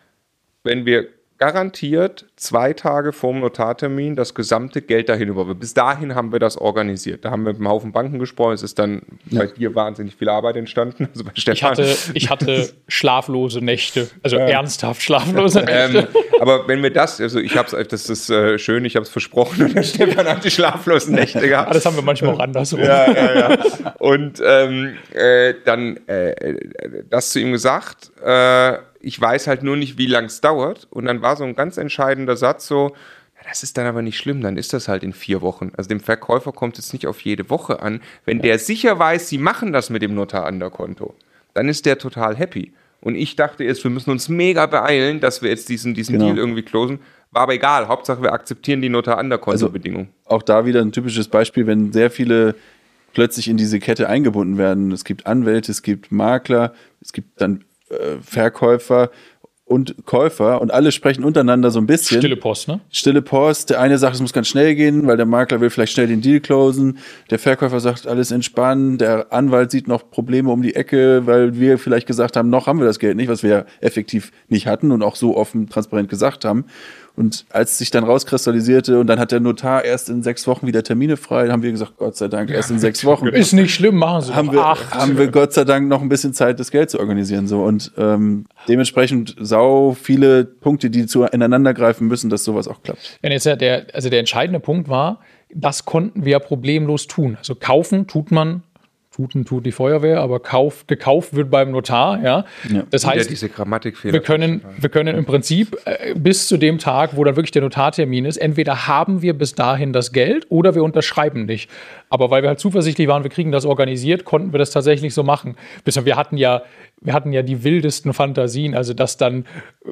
wenn wir garantiert zwei Tage vorm Notartermin das gesamte Geld dahin über. Bis dahin haben wir das organisiert. Da haben wir mit einem Haufen Banken gesprochen. Es ist dann ja. bei dir wahnsinnig viel Arbeit entstanden. Also bei Stefan. Ich hatte, ich (laughs) hatte schlaflose Nächte, also ähm, ernsthaft schlaflose (laughs) ähm, Nächte. Ähm, aber wenn wir das, also ich habe es, das ist äh, schön, ich habe es versprochen und der Stefan hat die schlaflosen Nächte (laughs) gehabt. Aber das haben wir manchmal auch andersrum. Ja, ja, ja. Und ähm, äh, dann äh, das zu ihm gesagt. Ich weiß halt nur nicht, wie lang es dauert. Und dann war so ein ganz entscheidender Satz so, das ist dann aber nicht schlimm, dann ist das halt in vier Wochen. Also dem Verkäufer kommt es nicht auf jede Woche an. Wenn der sicher weiß, sie machen das mit dem Notar an der Konto, dann ist der total happy. Und ich dachte jetzt, wir müssen uns mega beeilen, dass wir jetzt diesen, diesen genau. Deal irgendwie closen. War aber egal. Hauptsache, wir akzeptieren die Notar an der Konto-Bedingung. Also auch da wieder ein typisches Beispiel, wenn sehr viele plötzlich in diese Kette eingebunden werden. Es gibt Anwälte, es gibt Makler, es gibt dann äh, Verkäufer und Käufer und alle sprechen untereinander so ein bisschen. Stille Post, ne? Stille Post. Der eine sagt, es muss ganz schnell gehen, weil der Makler will vielleicht schnell den Deal closen. Der Verkäufer sagt, alles entspannen. Der Anwalt sieht noch Probleme um die Ecke, weil wir vielleicht gesagt haben, noch haben wir das Geld nicht, was wir ja effektiv nicht hatten und auch so offen transparent gesagt haben. Und als es sich dann rauskristallisierte und dann hat der Notar erst in sechs Wochen wieder Termine frei, haben wir gesagt, Gott sei Dank, erst in sechs Wochen. Ist nicht schlimm, machen Sie haben wir, acht. Haben wir Gott sei Dank noch ein bisschen Zeit, das Geld zu organisieren. So. Und ähm, dementsprechend sau viele Punkte, die zu ineinander greifen müssen, dass sowas auch klappt. Ja, jetzt ja der, also der entscheidende Punkt war, das konnten wir problemlos tun. Also kaufen tut man Tuten tut die Feuerwehr, aber kauf, gekauft wird beim Notar. Ja? ja. Das heißt, ja. Wir können, wir können im Prinzip äh, bis zu dem Tag, wo dann wirklich der Notartermin ist, entweder haben wir bis dahin das Geld oder wir unterschreiben nicht. Aber weil wir halt zuversichtlich waren, wir kriegen das organisiert, konnten wir das tatsächlich so machen. Wir hatten ja wir hatten ja die wildesten Fantasien, also dass dann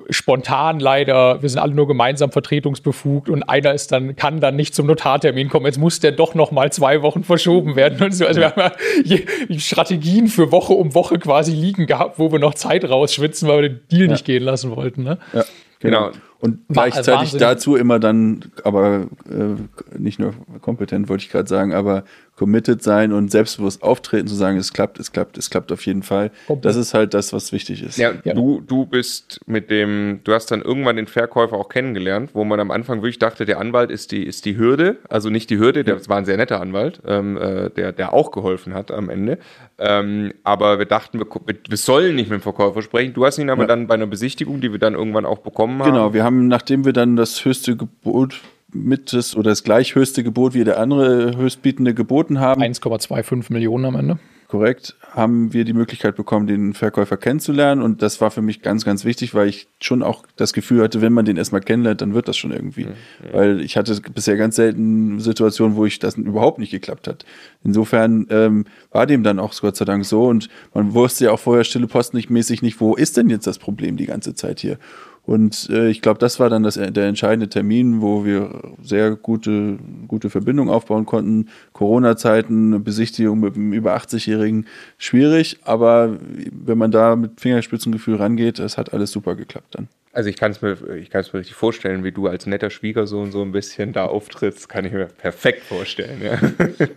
spontan leider, wir sind alle nur gemeinsam vertretungsbefugt und einer ist dann, kann dann nicht zum Notartermin kommen. Jetzt muss der doch noch mal zwei Wochen verschoben werden und so. Also wir haben ja Strategien für Woche um Woche quasi liegen gehabt, wo wir noch Zeit rausschwitzen, weil wir den Deal ja. nicht gehen lassen wollten. Ne? Ja, genau. genau. Und gleichzeitig Wahnsinn. dazu immer dann, aber äh, nicht nur kompetent, wollte ich gerade sagen, aber committed sein und selbstbewusst auftreten, zu sagen, es klappt, es klappt, es klappt auf jeden Fall. Das ist halt das, was wichtig ist. Ja, ja, Du, du bist mit dem, du hast dann irgendwann den Verkäufer auch kennengelernt, wo man am Anfang wirklich dachte, der Anwalt ist die, ist die Hürde, also nicht die Hürde, der war ein sehr netter Anwalt, ähm, äh, der, der auch geholfen hat am Ende. Ähm, aber wir dachten, wir, wir sollen nicht mit dem Verkäufer sprechen. Du hast ihn aber ja. dann bei einer Besichtigung, die wir dann irgendwann auch bekommen haben. Genau, wir haben, nachdem wir dann das höchste Gebot mit das oder das gleich höchste Gebot wie der andere höchstbietende geboten haben. 1,25 Millionen am Ende. Korrekt, haben wir die Möglichkeit bekommen, den Verkäufer kennenzulernen. Und das war für mich ganz, ganz wichtig, weil ich schon auch das Gefühl hatte, wenn man den erstmal kennenlernt, dann wird das schon irgendwie. Mhm. Weil ich hatte bisher ganz selten Situationen, wo ich das überhaupt nicht geklappt hat. Insofern ähm, war dem dann auch Gott sei Dank so. Und man wusste ja auch vorher stille Post nicht mäßig nicht, wo ist denn jetzt das Problem die ganze Zeit hier? Und äh, ich glaube, das war dann das, der entscheidende Termin, wo wir sehr gute, gute Verbindung aufbauen konnten. Corona-Zeiten, Besichtigung mit einem über 80-Jährigen, schwierig, aber wenn man da mit Fingerspitzengefühl rangeht, das hat alles super geklappt dann. Also ich kann es mir, ich kann es mir richtig vorstellen, wie du als netter Schwiegersohn so ein bisschen da auftrittst, kann ich mir perfekt vorstellen. Ja.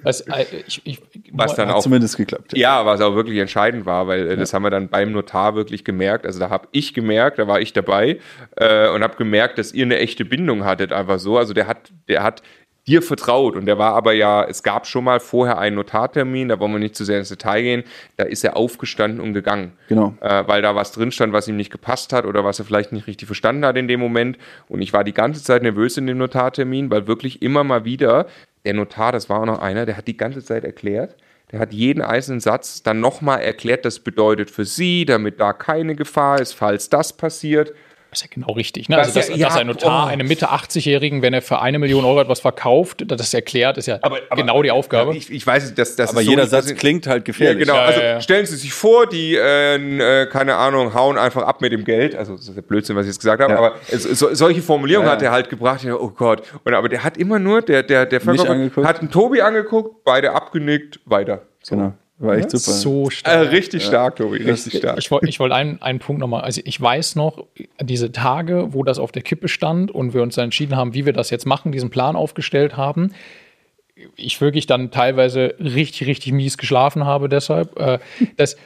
Was, äh, ich, ich, was dann auch zumindest geklappt. Ja. ja, was auch wirklich entscheidend war, weil äh, ja. das haben wir dann beim Notar wirklich gemerkt. Also da habe ich gemerkt, da war ich dabei äh, und habe gemerkt, dass ihr eine echte Bindung hattet, einfach so. Also der hat, der hat dir vertraut. Und der war aber ja, es gab schon mal vorher einen Notartermin, da wollen wir nicht zu sehr ins Detail gehen, da ist er aufgestanden und gegangen. Genau. Äh, weil da was drin stand, was ihm nicht gepasst hat oder was er vielleicht nicht richtig verstanden hat in dem Moment. Und ich war die ganze Zeit nervös in dem Notartermin, weil wirklich immer mal wieder, der Notar, das war auch noch einer, der hat die ganze Zeit erklärt, der hat jeden einzelnen Satz dann nochmal erklärt, das bedeutet für Sie, damit da keine Gefahr ist, falls das passiert. Das ist ja genau richtig. Ne? Also, dass, ja, dass ein Notar oh. einem Mitte 80-Jährigen, wenn er für eine Million Euro etwas verkauft, das erklärt, ist ja aber, aber, genau die Aufgabe. Ich, ich weiß, dass das Aber so jeder Satz klingt halt gefährlich. Ja, genau. also stellen Sie sich vor, die, äh, äh, keine Ahnung, hauen einfach ab mit dem Geld. Also, das ist der Blödsinn, was ich jetzt gesagt habe. Aber es, so, solche Formulierungen hat er halt gebracht. oh Gott. Und, aber der hat immer nur, der, der, der Verkäufer hat einen Tobi angeguckt, beide abgenickt, weiter. So. Genau. War echt super. So stark. Äh, richtig ja. stark, Tobi, richtig stark. Ich wollte ich wollt einen, einen Punkt nochmal. Also ich weiß noch, diese Tage, wo das auf der Kippe stand und wir uns dann entschieden haben, wie wir das jetzt machen, diesen Plan aufgestellt haben. Ich wirklich dann teilweise richtig, richtig mies geschlafen habe deshalb. Äh, (laughs) das,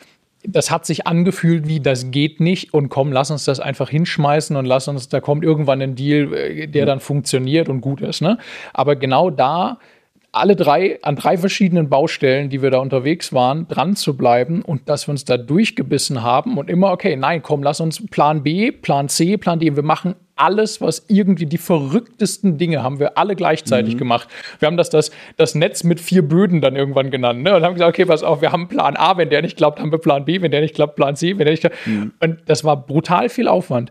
das hat sich angefühlt wie, das geht nicht und komm, lass uns das einfach hinschmeißen und lass uns, da kommt irgendwann ein Deal, äh, der dann funktioniert und gut ist. Ne? Aber genau da alle drei, an drei verschiedenen Baustellen, die wir da unterwegs waren, dran zu bleiben und dass wir uns da durchgebissen haben und immer, okay, nein, komm, lass uns Plan B, Plan C, Plan D, wir machen alles, was irgendwie die verrücktesten Dinge haben wir alle gleichzeitig mhm. gemacht. Wir haben das, das, das Netz mit vier Böden dann irgendwann genannt ne? und haben gesagt, okay, pass auf, wir haben Plan A, wenn der nicht klappt, haben wir Plan B, wenn der nicht klappt, Plan C, wenn der nicht klappt. Mhm. Und das war brutal viel Aufwand.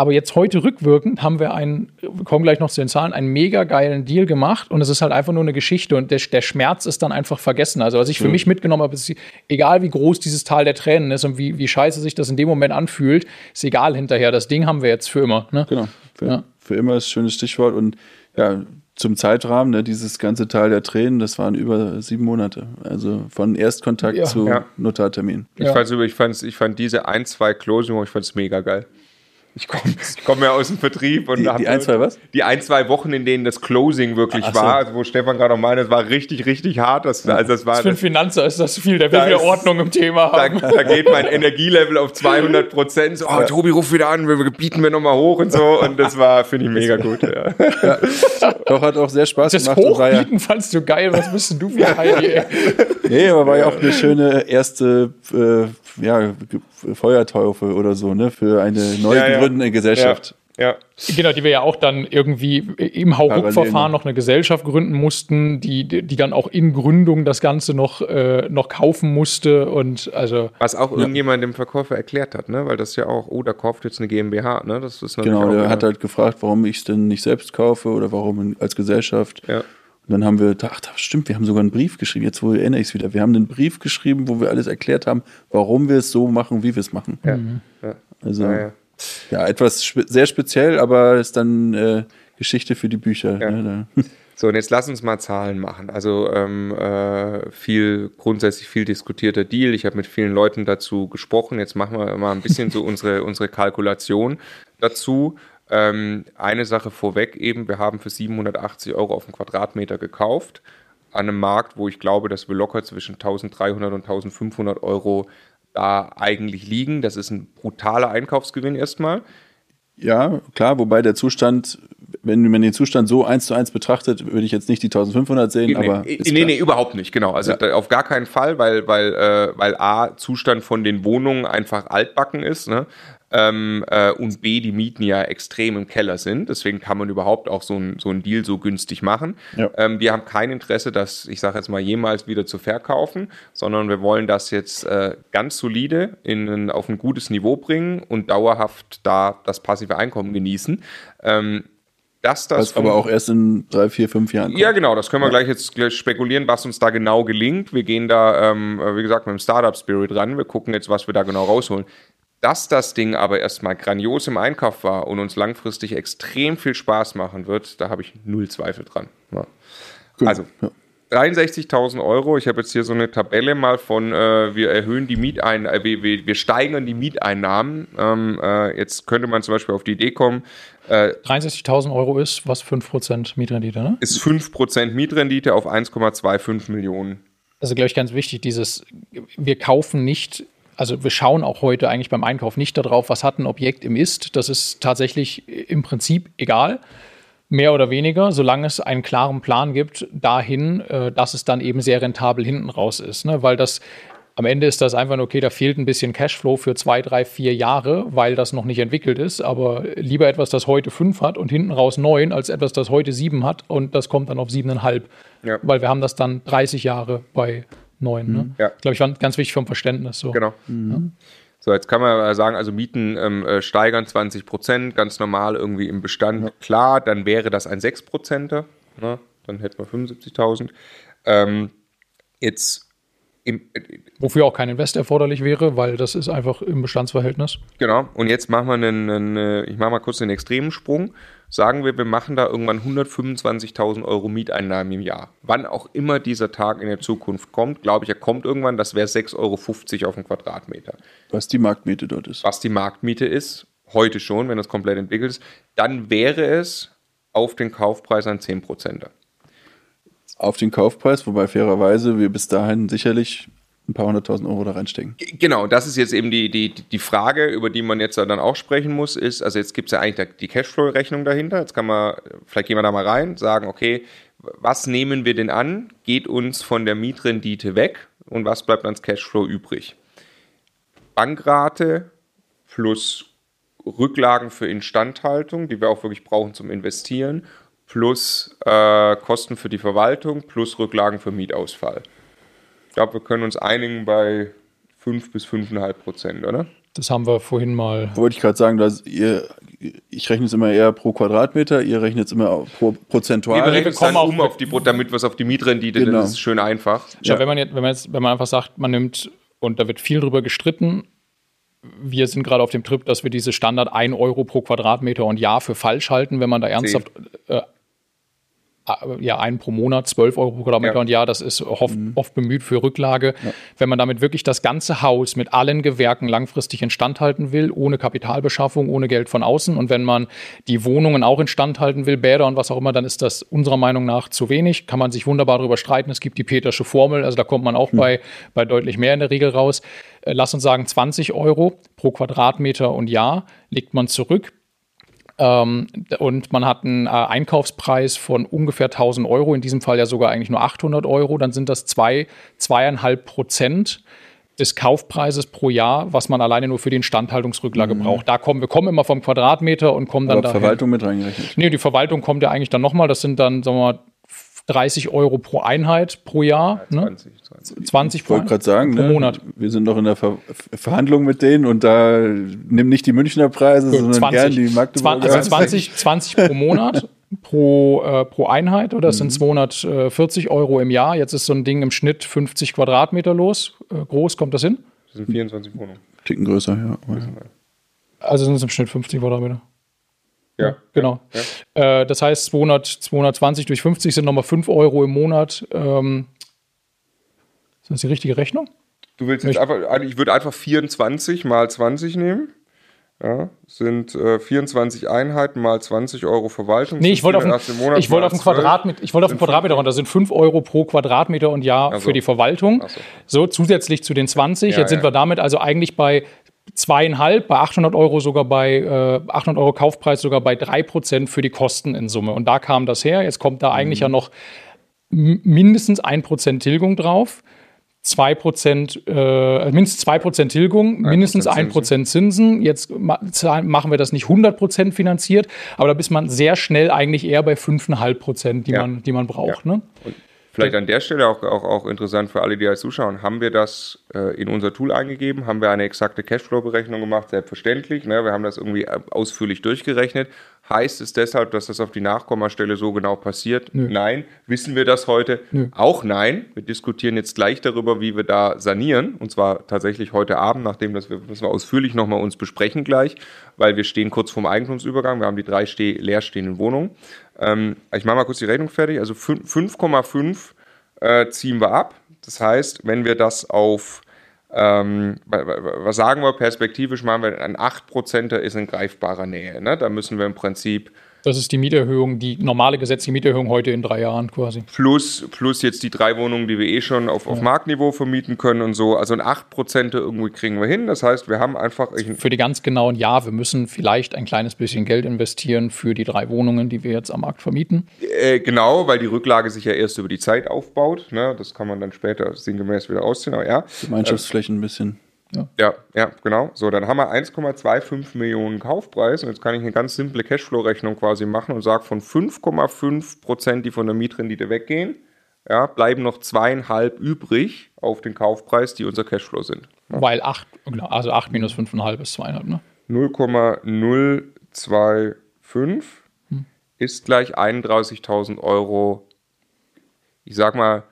Aber jetzt heute rückwirkend haben wir einen, wir kommen gleich noch zu den Zahlen, einen mega geilen Deal gemacht und es ist halt einfach nur eine Geschichte und der, der Schmerz ist dann einfach vergessen. Also was ich für mhm. mich mitgenommen habe, ist, egal wie groß dieses Tal der Tränen ist und wie, wie scheiße sich das in dem Moment anfühlt, ist egal hinterher. Das Ding haben wir jetzt für immer. Ne? Genau, für, ja. für immer ist ein schönes Stichwort und ja, zum Zeitrahmen, ne, dieses ganze Tal der Tränen, das waren über sieben Monate. Also von Erstkontakt ja. zu ja. Notartermin. Ich, ja. fand's, ich, fand's, ich fand diese ein, zwei Closing, ich fand es mega geil. Ich komme ich komm ja aus dem Vertrieb und die, die ein, zwei was? Die ein, zwei Wochen, in denen das Closing wirklich Ach, war, also wo Stefan gerade noch meinte, es war richtig, richtig hart. Das, also das war, das für einen Finanzer ist das viel, der will wieder Ordnung im Thema haben. Da, da geht mein Energielevel auf 200 Prozent. So, oh, Tobi, ruf wieder an, wir bieten wir nochmal hoch und so. Und das war, finde ich, mega gut. Ja. ja. Doch, hat auch sehr Spaß das gemacht. Das Hochbieten ja fandst du geil, was bist denn du für Heidi? nee, aber war ja auch eine schöne erste äh, ja, Feuertaufe oder so, ne? Für eine neu ja, gegründete Gesellschaft. Ja. Genau, die wir ja auch dann irgendwie im Hauruck-Verfahren noch eine Gesellschaft gründen mussten, die, die dann auch in Gründung das Ganze noch, äh, noch kaufen musste und also. Was auch irgendjemand dem Verkäufer erklärt hat, ne? Weil das ja auch, oh, da kauft jetzt eine GmbH, ne? Das ist genau, der hat halt gefragt, warum ich es denn nicht selbst kaufe oder warum als Gesellschaft. Ja. Und dann haben wir, ach, das stimmt, wir haben sogar einen Brief geschrieben, jetzt wo erinnere ich es wieder. Wir haben einen Brief geschrieben, wo wir alles erklärt haben, warum wir es so machen, wie wir es machen. Ja. Mhm. Also, ja, ja. ja, etwas spe sehr speziell, aber ist dann äh, Geschichte für die Bücher. Ne? (laughs) So, und jetzt lass uns mal Zahlen machen. Also ähm, äh, viel, grundsätzlich viel diskutierter Deal. Ich habe mit vielen Leuten dazu gesprochen. Jetzt machen wir mal ein bisschen so unsere, unsere Kalkulation dazu. Ähm, eine Sache vorweg eben, wir haben für 780 Euro auf den Quadratmeter gekauft, an einem Markt, wo ich glaube, dass wir locker zwischen 1300 und 1500 Euro da eigentlich liegen. Das ist ein brutaler Einkaufsgewinn erstmal. Ja, klar, wobei der Zustand, wenn man den Zustand so eins zu eins betrachtet, würde ich jetzt nicht die 1500 sehen, nee, aber. Nee, nee, nee, überhaupt nicht, genau. Also ja. auf gar keinen Fall, weil, weil, äh, weil A, Zustand von den Wohnungen einfach altbacken ist. Ne? Ähm, äh, und B, die Mieten ja extrem im Keller sind. Deswegen kann man überhaupt auch so ein, so ein Deal so günstig machen. Ja. Ähm, wir haben kein Interesse, das, ich sage jetzt mal, jemals wieder zu verkaufen, sondern wir wollen das jetzt äh, ganz solide in, auf ein gutes Niveau bringen und dauerhaft da das passive Einkommen genießen. Ähm, dass das was aber auch erst in drei, vier, fünf Jahren. Kommt. Ja, genau, das können wir ja. gleich jetzt gleich spekulieren, was uns da genau gelingt. Wir gehen da, ähm, wie gesagt, mit dem Startup Spirit ran. Wir gucken jetzt, was wir da genau rausholen. Dass das Ding aber erstmal grandios im Einkauf war und uns langfristig extrem viel Spaß machen wird, da habe ich null Zweifel dran. Ja. Also, 63.000 Euro. Ich habe jetzt hier so eine Tabelle mal von, äh, wir erhöhen die Mieteinnahmen, äh, wir, wir, steigern die Mieteinnahmen. Ähm, äh, jetzt könnte man zum Beispiel auf die Idee kommen. Äh, 63.000 Euro ist was 5% Mietrendite, ne? Ist 5% Mietrendite auf 1,25 Millionen. Also, glaube ich, ganz wichtig, dieses, wir kaufen nicht also wir schauen auch heute eigentlich beim Einkauf nicht darauf, was hat ein Objekt im Ist. Das ist tatsächlich im Prinzip egal, mehr oder weniger, solange es einen klaren Plan gibt dahin, äh, dass es dann eben sehr rentabel hinten raus ist. Ne? Weil das am Ende ist das einfach nur, okay, da fehlt ein bisschen Cashflow für zwei, drei, vier Jahre, weil das noch nicht entwickelt ist. Aber lieber etwas, das heute fünf hat und hinten raus neun, als etwas, das heute sieben hat und das kommt dann auf siebeneinhalb. Ja. Weil wir haben das dann 30 Jahre bei neun. Ne? Mhm. Ja. Glaube ich, ganz wichtig vom Verständnis. So. Genau. Mhm. So, jetzt kann man sagen, also Mieten ähm, äh, steigern 20 Prozent, ganz normal irgendwie im Bestand. Ja. Klar, dann wäre das ein 6 Prozenter, ne? dann hätten wir 75.000. Ähm, jetzt im, Wofür auch kein Invest erforderlich wäre, weil das ist einfach im Bestandsverhältnis. Genau, und jetzt machen wir einen, einen äh, ich mache mal kurz den extremen Sprung sagen wir, wir machen da irgendwann 125.000 Euro Mieteinnahmen im Jahr. Wann auch immer dieser Tag in der Zukunft kommt, glaube ich, er kommt irgendwann, das wäre 6,50 Euro auf den Quadratmeter. Was die Marktmiete dort ist. Was die Marktmiete ist, heute schon, wenn das komplett entwickelt ist, dann wäre es auf den Kaufpreis ein 10%. Auf den Kaufpreis, wobei fairerweise wir bis dahin sicherlich ein paar hunderttausend Euro da reinstecken. Genau, das ist jetzt eben die, die, die Frage, über die man jetzt dann auch sprechen muss, ist, also jetzt gibt es ja eigentlich die Cashflow-Rechnung dahinter. Jetzt kann man, vielleicht gehen wir da mal rein, sagen, okay, was nehmen wir denn an? Geht uns von der Mietrendite weg und was bleibt ans Cashflow übrig? Bankrate plus Rücklagen für Instandhaltung, die wir auch wirklich brauchen zum Investieren, plus äh, Kosten für die Verwaltung, plus Rücklagen für Mietausfall. Ich glaube, wir können uns einigen bei 5 bis 5,5 Prozent, oder? Das haben wir vorhin mal. Wollte ich gerade sagen, dass ihr, ich rechne es immer eher pro Quadratmeter, ihr rechnet es immer pro prozentual. Wir rechnen es dann um, auf die, damit wir es auf die Mietrendite, genau. das ist schön einfach. Schau, ja. wenn, man jetzt, wenn, man jetzt, wenn man einfach sagt, man nimmt, und da wird viel drüber gestritten, wir sind gerade auf dem Trip, dass wir diese Standard 1 Euro pro Quadratmeter und Jahr für falsch halten, wenn man da ernsthaft äh, äh, ja, einen pro Monat, 12 Euro pro Quadratmeter ja. und ja, das ist oft, mhm. oft bemüht für Rücklage. Ja. Wenn man damit wirklich das ganze Haus mit allen Gewerken langfristig instand halten will, ohne Kapitalbeschaffung, ohne Geld von außen und wenn man die Wohnungen auch instand halten will, Bäder und was auch immer, dann ist das unserer Meinung nach zu wenig. Kann man sich wunderbar darüber streiten. Es gibt die Petersche Formel, also da kommt man auch mhm. bei, bei deutlich mehr in der Regel raus. Äh, lass uns sagen, 20 Euro pro Quadratmeter und Jahr legt man zurück ähm, und man hat einen äh, Einkaufspreis von ungefähr 1000 Euro, in diesem Fall ja sogar eigentlich nur 800 Euro. Dann sind das zwei, zweieinhalb Prozent des Kaufpreises pro Jahr, was man alleine nur für die Instandhaltungsrücklage mhm. braucht. Da kommen wir kommen immer vom Quadratmeter und kommen dann da. Verwaltung mit reingerechnet? Nee, die Verwaltung kommt ja eigentlich dann nochmal. Das sind dann, sagen wir mal, 30 Euro pro Einheit pro Jahr. Ja, 20, ne? 20. 20 ich wollte gerade sagen, pro ne, Monat. Wir sind doch in der Ver Verhandlung mit denen und da nimm nicht die Münchner Preise, sondern 20, gern die Magdeburger. Also 20, 20 pro Monat. (laughs) pro, äh, pro Einheit oder das sind 240 mhm. Euro im Jahr. Jetzt ist so ein Ding im Schnitt 50 Quadratmeter los. Äh, groß, kommt das hin? Das sind 24 Wohnungen. Ticken größer, ja. Also sind es im Schnitt 50 Quadratmeter. Ja. Genau. Ja. Äh, das heißt, 200, 220 durch 50 sind nochmal 5 Euro im Monat. Ähm, ist das die richtige Rechnung? Du willst jetzt einfach, also ich würde einfach 24 mal 20 nehmen. Ja, sind äh, 24 Einheiten mal 20 Euro Verwaltung. Nee, ich wollte auf, ein, ich wollte auf einen Quadratmeter, ich wollte auf einen Quadratmeter runter. Das sind 5 Euro pro Quadratmeter und Jahr so. für die Verwaltung. So. so. zusätzlich zu den 20. Ja, Jetzt sind wir damit also eigentlich bei zweieinhalb, bei 800 Euro sogar bei äh, 800 Euro Kaufpreis sogar bei drei Prozent für die Kosten in Summe. Und da kam das her. Jetzt kommt da eigentlich mhm. ja noch mindestens ein Prozent Tilgung drauf. 2 Prozent, äh, mindestens 2 Prozent Tilgung, mindestens 1 Prozent Zinsen. Jetzt machen wir das nicht 100 Prozent finanziert, aber da ist man sehr schnell eigentlich eher bei 5,5 Prozent, die, ja. man, die man braucht. Ja. Ne? Vielleicht an der Stelle auch, auch, auch interessant für alle, die als zuschauen. Haben wir das äh, in unser Tool eingegeben? Haben wir eine exakte Cashflow-Berechnung gemacht? Selbstverständlich. Ne? Wir haben das irgendwie äh, ausführlich durchgerechnet. Heißt es deshalb, dass das auf die Nachkommastelle so genau passiert? Nö. Nein. Wissen wir das heute? Nö. Auch nein. Wir diskutieren jetzt gleich darüber, wie wir da sanieren. Und zwar tatsächlich heute Abend, nachdem das wir, das wir ausführlich nochmal uns besprechen gleich, weil wir stehen kurz vorm Eigentumsübergang. Wir haben die drei steh leerstehenden Wohnungen. Ähm, ich mache mal kurz die Rechnung fertig. Also 5,5 äh, ziehen wir ab. Das heißt, wenn wir das auf, ähm, was sagen wir, perspektivisch machen wir, ein 8%er ist in greifbarer Nähe. Ne? Da müssen wir im Prinzip das ist die Mieterhöhung, die normale gesetzliche Mieterhöhung heute in drei Jahren quasi. Plus, plus jetzt die drei Wohnungen, die wir eh schon auf, auf ja. Marktniveau vermieten können und so. Also ein 8% irgendwie kriegen wir hin. Das heißt, wir haben einfach. Für die ganz genauen Ja, wir müssen vielleicht ein kleines bisschen Geld investieren für die drei Wohnungen, die wir jetzt am Markt vermieten. Äh, genau, weil die Rücklage sich ja erst über die Zeit aufbaut. Ne? Das kann man dann später sinngemäß wieder ausziehen. Aber ja. Gemeinschaftsflächen ein bisschen. Ja. ja, ja, genau. So, dann haben wir 1,25 Millionen Kaufpreis und jetzt kann ich eine ganz simple Cashflow-Rechnung quasi machen und sage von 5,5 Prozent, die von der Mietrendite weggehen, ja, bleiben noch zweieinhalb übrig auf den Kaufpreis, die unser Cashflow sind. Ja. Weil 8, genau, also 8 minus 5,5 ist zweieinhalb, ne? 0,025 hm. ist gleich 31.000 Euro, ich sag mal,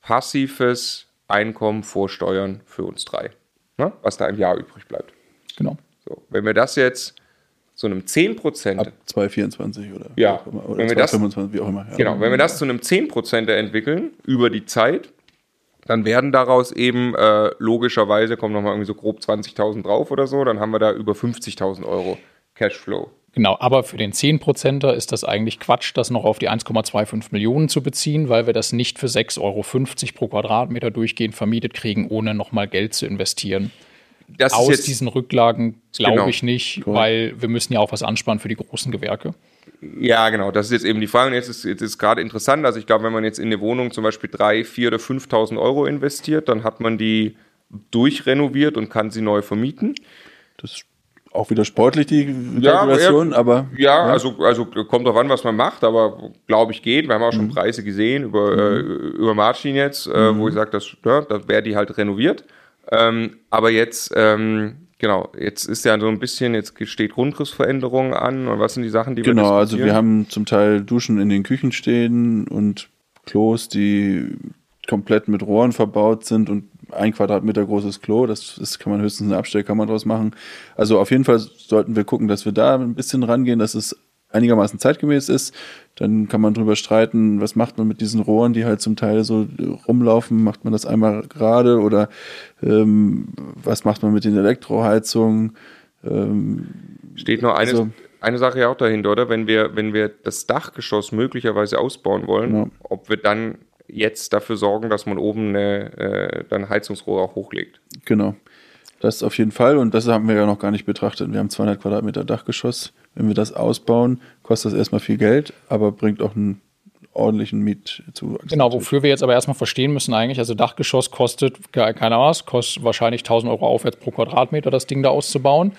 passives Einkommen vor Steuern für uns drei ne, was da im Jahr übrig bleibt. Genau. So, wenn wir das jetzt zu einem 10%. Ab 224 oder, ja, oder wenn 225, wie auch immer. Ja. Genau, wenn wir das zu einem 10% entwickeln über die Zeit, dann werden daraus eben äh, logischerweise, kommen nochmal irgendwie so grob 20.000 drauf oder so, dann haben wir da über 50.000 Euro Cashflow Genau, aber für den 10%er ist das eigentlich Quatsch, das noch auf die 1,25 Millionen zu beziehen, weil wir das nicht für 6,50 Euro pro Quadratmeter durchgehend vermietet kriegen, ohne nochmal Geld zu investieren. Das Aus jetzt, diesen Rücklagen glaube genau. ich nicht, cool. weil wir müssen ja auch was ansparen für die großen Gewerke. Ja, genau. Das ist jetzt eben die Frage. Und jetzt ist, jetzt ist gerade interessant. Also ich glaube, wenn man jetzt in eine Wohnung zum Beispiel 3, 4 oder 5.000 Euro investiert, dann hat man die durchrenoviert und kann sie neu vermieten. Das ist auch wieder sportlich, die Kalkulation, ja, aber. Ja, ja, Also, also kommt drauf an, was man macht, aber glaube ich geht. Wir haben auch schon mhm. Preise gesehen über, mhm. äh, über Martin jetzt, äh, mhm. wo ich sage, dass, ja, da wäre die halt renoviert. Ähm, aber jetzt, ähm, genau, jetzt ist ja so ein bisschen, jetzt steht Grundrissveränderung an und was sind die Sachen, die genau, wir Genau, also wir haben zum Teil Duschen in den Küchen stehen und Klos, die komplett mit Rohren verbaut sind und ein Quadratmeter großes Klo. Das, das kann man höchstens eine Abstellkammer draus machen. Also auf jeden Fall sollten wir gucken, dass wir da ein bisschen rangehen, dass es einigermaßen zeitgemäß ist. Dann kann man drüber streiten, was macht man mit diesen Rohren, die halt zum Teil so rumlaufen. Macht man das einmal gerade oder ähm, was macht man mit den Elektroheizungen? Ähm, Steht noch eine, also, eine Sache ja auch dahinter, oder? Wenn wir, wenn wir das Dachgeschoss möglicherweise ausbauen wollen, ja. ob wir dann jetzt dafür sorgen, dass man oben eine, äh, dann Heizungsrohr auch hochlegt. Genau. Das auf jeden Fall und das haben wir ja noch gar nicht betrachtet. Wir haben 200 Quadratmeter Dachgeschoss. Wenn wir das ausbauen, kostet das erstmal viel Geld, aber bringt auch einen ordentlichen Mietzug. Genau, wofür wir jetzt aber erstmal verstehen müssen eigentlich, also Dachgeschoss kostet, keine Ahnung was, kostet wahrscheinlich 1000 Euro aufwärts pro Quadratmeter, das Ding da auszubauen.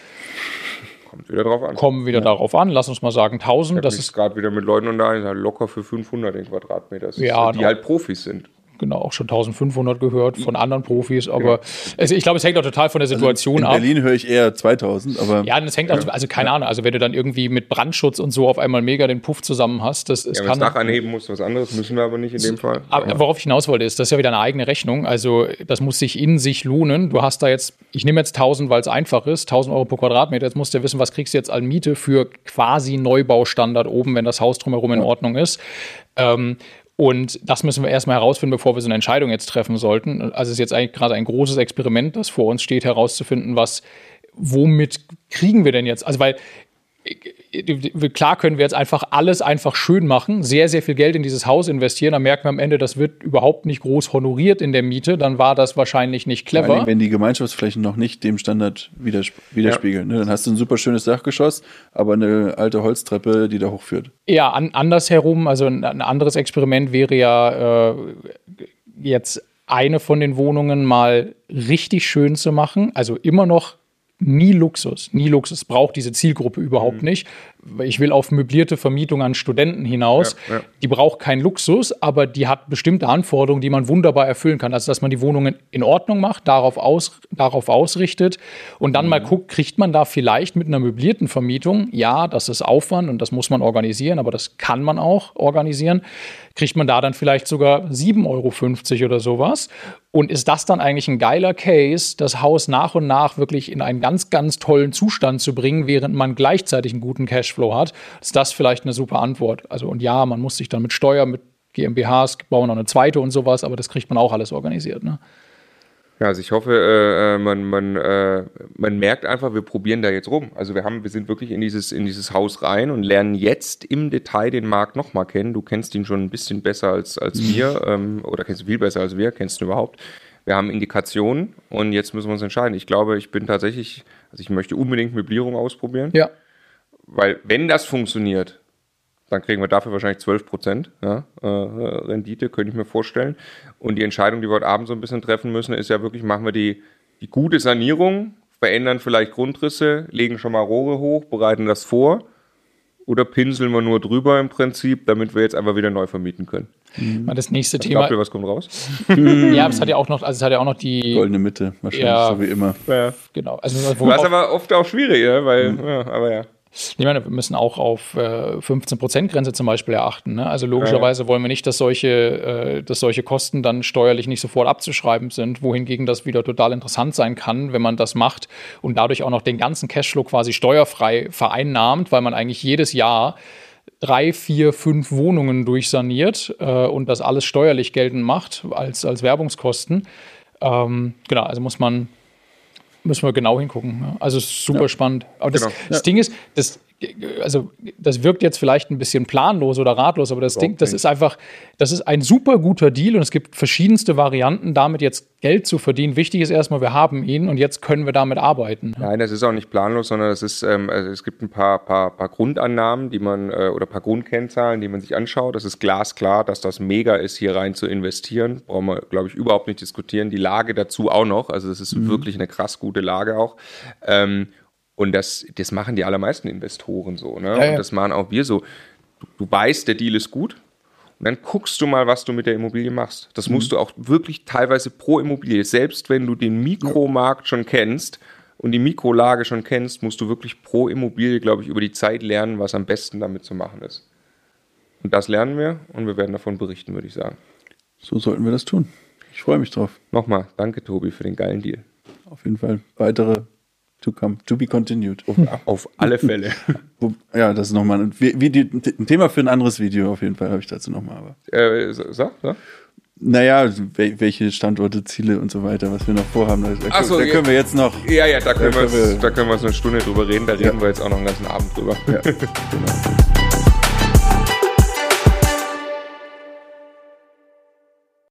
Kommt wieder drauf an. Kommen wieder ja. darauf an. Lass uns mal sagen 1000. das ist gerade wieder mit Leuten unterhalten, locker für 500 den Quadratmeter. Ja, die halt Profis sind genau auch schon 1500 gehört von anderen Profis, aber ja. also ich glaube, es hängt auch total von der Situation also in ab. In Berlin höre ich eher 2000, aber ja, das hängt ja. auch, also keine Ahnung, also wenn du dann irgendwie mit Brandschutz und so auf einmal mega den Puff zusammen hast, das ist ja, kann das Dach anheben muss was anderes, müssen wir aber nicht in dem Fall. Aber worauf ich hinaus wollte, ist, das ist ja wieder eine eigene Rechnung, also das muss sich in sich lohnen. Du hast da jetzt, ich nehme jetzt 1000, weil es einfach ist, 1000 Euro pro Quadratmeter. Jetzt musst du ja wissen, was kriegst du jetzt an Miete für quasi Neubaustandard oben, wenn das Haus drumherum in Ordnung ist. Ähm, und das müssen wir erstmal herausfinden, bevor wir so eine Entscheidung jetzt treffen sollten. Also es ist jetzt eigentlich gerade ein großes Experiment, das vor uns steht, herauszufinden, was, womit kriegen wir denn jetzt? Also weil klar können wir jetzt einfach alles einfach schön machen, sehr, sehr viel Geld in dieses Haus investieren, dann merken wir am Ende, das wird überhaupt nicht groß honoriert in der Miete, dann war das wahrscheinlich nicht clever. Allem, wenn die Gemeinschaftsflächen noch nicht dem Standard widerspiegeln. Ja. Ne? Dann hast du ein super schönes Dachgeschoss, aber eine alte Holztreppe, die da hochführt. Ja, an, andersherum, also ein, ein, anderes Experiment wäre ja äh, jetzt eine von den Wohnungen mal richtig schön zu machen, also immer noch nie Luxus. Nie Luxus braucht diese Zielgruppe überhaupt mhm. nicht. Ich will auf möblierte Vermietung an Studenten hinaus. Ja, ja. Die braucht keinen Luxus, aber die hat bestimmte Anforderungen, die man wunderbar erfüllen kann. Also, dass man die Wohnungen in Ordnung macht, darauf, aus, darauf ausrichtet und dann mhm. mal guckt, kriegt man da vielleicht mit einer möblierten Vermietung, ja, das ist Aufwand und das muss man organisieren, aber das kann man auch organisieren kriegt man da dann vielleicht sogar 7,50 Euro oder sowas. Und ist das dann eigentlich ein geiler Case, das Haus nach und nach wirklich in einen ganz, ganz tollen Zustand zu bringen, während man gleichzeitig einen guten Cashflow hat? Ist das vielleicht eine super Antwort? Also, und ja, man muss sich dann mit Steuer, mit GmbHs bauen noch eine zweite und sowas, aber das kriegt man auch alles organisiert. Ne? Ja, also ich hoffe, äh, äh, man, man, äh, man merkt einfach, wir probieren da jetzt rum. Also wir haben, wir sind wirklich in dieses, in dieses Haus rein und lernen jetzt im Detail den Markt nochmal kennen. Du kennst ihn schon ein bisschen besser als, als mhm. wir ähm, oder kennst du viel besser als wir, kennst du überhaupt. Wir haben Indikationen und jetzt müssen wir uns entscheiden. Ich glaube, ich bin tatsächlich, also ich möchte unbedingt Möblierung ausprobieren. Ja. Weil wenn das funktioniert, dann kriegen wir dafür wahrscheinlich 12 Prozent ja, äh, Rendite, könnte ich mir vorstellen. Und die Entscheidung, die wir heute Abend so ein bisschen treffen müssen, ist ja wirklich, machen wir die, die gute Sanierung, verändern vielleicht Grundrisse, legen schon mal Rohre hoch, bereiten das vor oder pinseln wir nur drüber im Prinzip, damit wir jetzt einfach wieder neu vermieten können. Mhm. Das nächste Thema. Ihr, was kommt raus? (laughs) ja, es hat ja auch noch, also es hat ja auch noch die goldene Mitte, wahrscheinlich ja, so wie immer. Ja. Genau. Also, was aber oft auch schwierig, ja, weil, mhm. ja, aber ja. Ich meine, wir müssen auch auf äh, 15%-Grenze zum Beispiel erachten. Ne? Also logischerweise wollen wir nicht, dass solche, äh, dass solche Kosten dann steuerlich nicht sofort abzuschreiben sind, wohingegen das wieder total interessant sein kann, wenn man das macht und dadurch auch noch den ganzen Cashflow quasi steuerfrei vereinnahmt, weil man eigentlich jedes Jahr drei, vier, fünf Wohnungen durchsaniert äh, und das alles steuerlich geltend macht als, als Werbungskosten. Ähm, genau, also muss man Müssen wir genau hingucken. Also super ja. spannend. Aber das, genau. das Ding ist, das also das wirkt jetzt vielleicht ein bisschen planlos oder ratlos, aber das Ding, das ist einfach, das ist ein super guter Deal und es gibt verschiedenste Varianten, damit jetzt Geld zu verdienen. Wichtig ist erstmal, wir haben ihn und jetzt können wir damit arbeiten. Nein, das ist auch nicht planlos, sondern es ist, ähm, also es gibt ein paar, paar, paar Grundannahmen, die man äh, oder paar Grundkennzahlen, die man sich anschaut. Das ist glasklar, dass das mega ist, hier rein zu investieren. Brauchen wir, glaube ich, überhaupt nicht diskutieren. Die Lage dazu auch noch. Also es ist mhm. wirklich eine krass gute Lage auch. Ähm, und das, das machen die allermeisten Investoren so. Ne? Ja, ja. Und das machen auch wir so. Du, du weißt, der Deal ist gut. Und dann guckst du mal, was du mit der Immobilie machst. Das mhm. musst du auch wirklich teilweise pro Immobilie. Selbst wenn du den Mikromarkt schon kennst und die Mikrolage schon kennst, musst du wirklich pro Immobilie, glaube ich, über die Zeit lernen, was am besten damit zu machen ist. Und das lernen wir und wir werden davon berichten, würde ich sagen. So sollten wir das tun. Ich freue mich drauf. Nochmal, danke Tobi für den geilen Deal. Auf jeden Fall weitere To come, to be continued. Auf, auf alle Fälle. (laughs) ja, das ist nochmal ein, ein, Thema für ein anderes Video, auf jeden Fall habe ich dazu nochmal. Äh, sag, sag. Naja, welche Standorte, Ziele und so weiter, was wir noch vorhaben. Da, da, so, da ja. können wir jetzt noch. Ja, ja, da können, da können wir, da können wir so eine Stunde drüber reden, da reden ja. wir jetzt auch noch einen ganzen Abend drüber. Ja, (laughs) genau.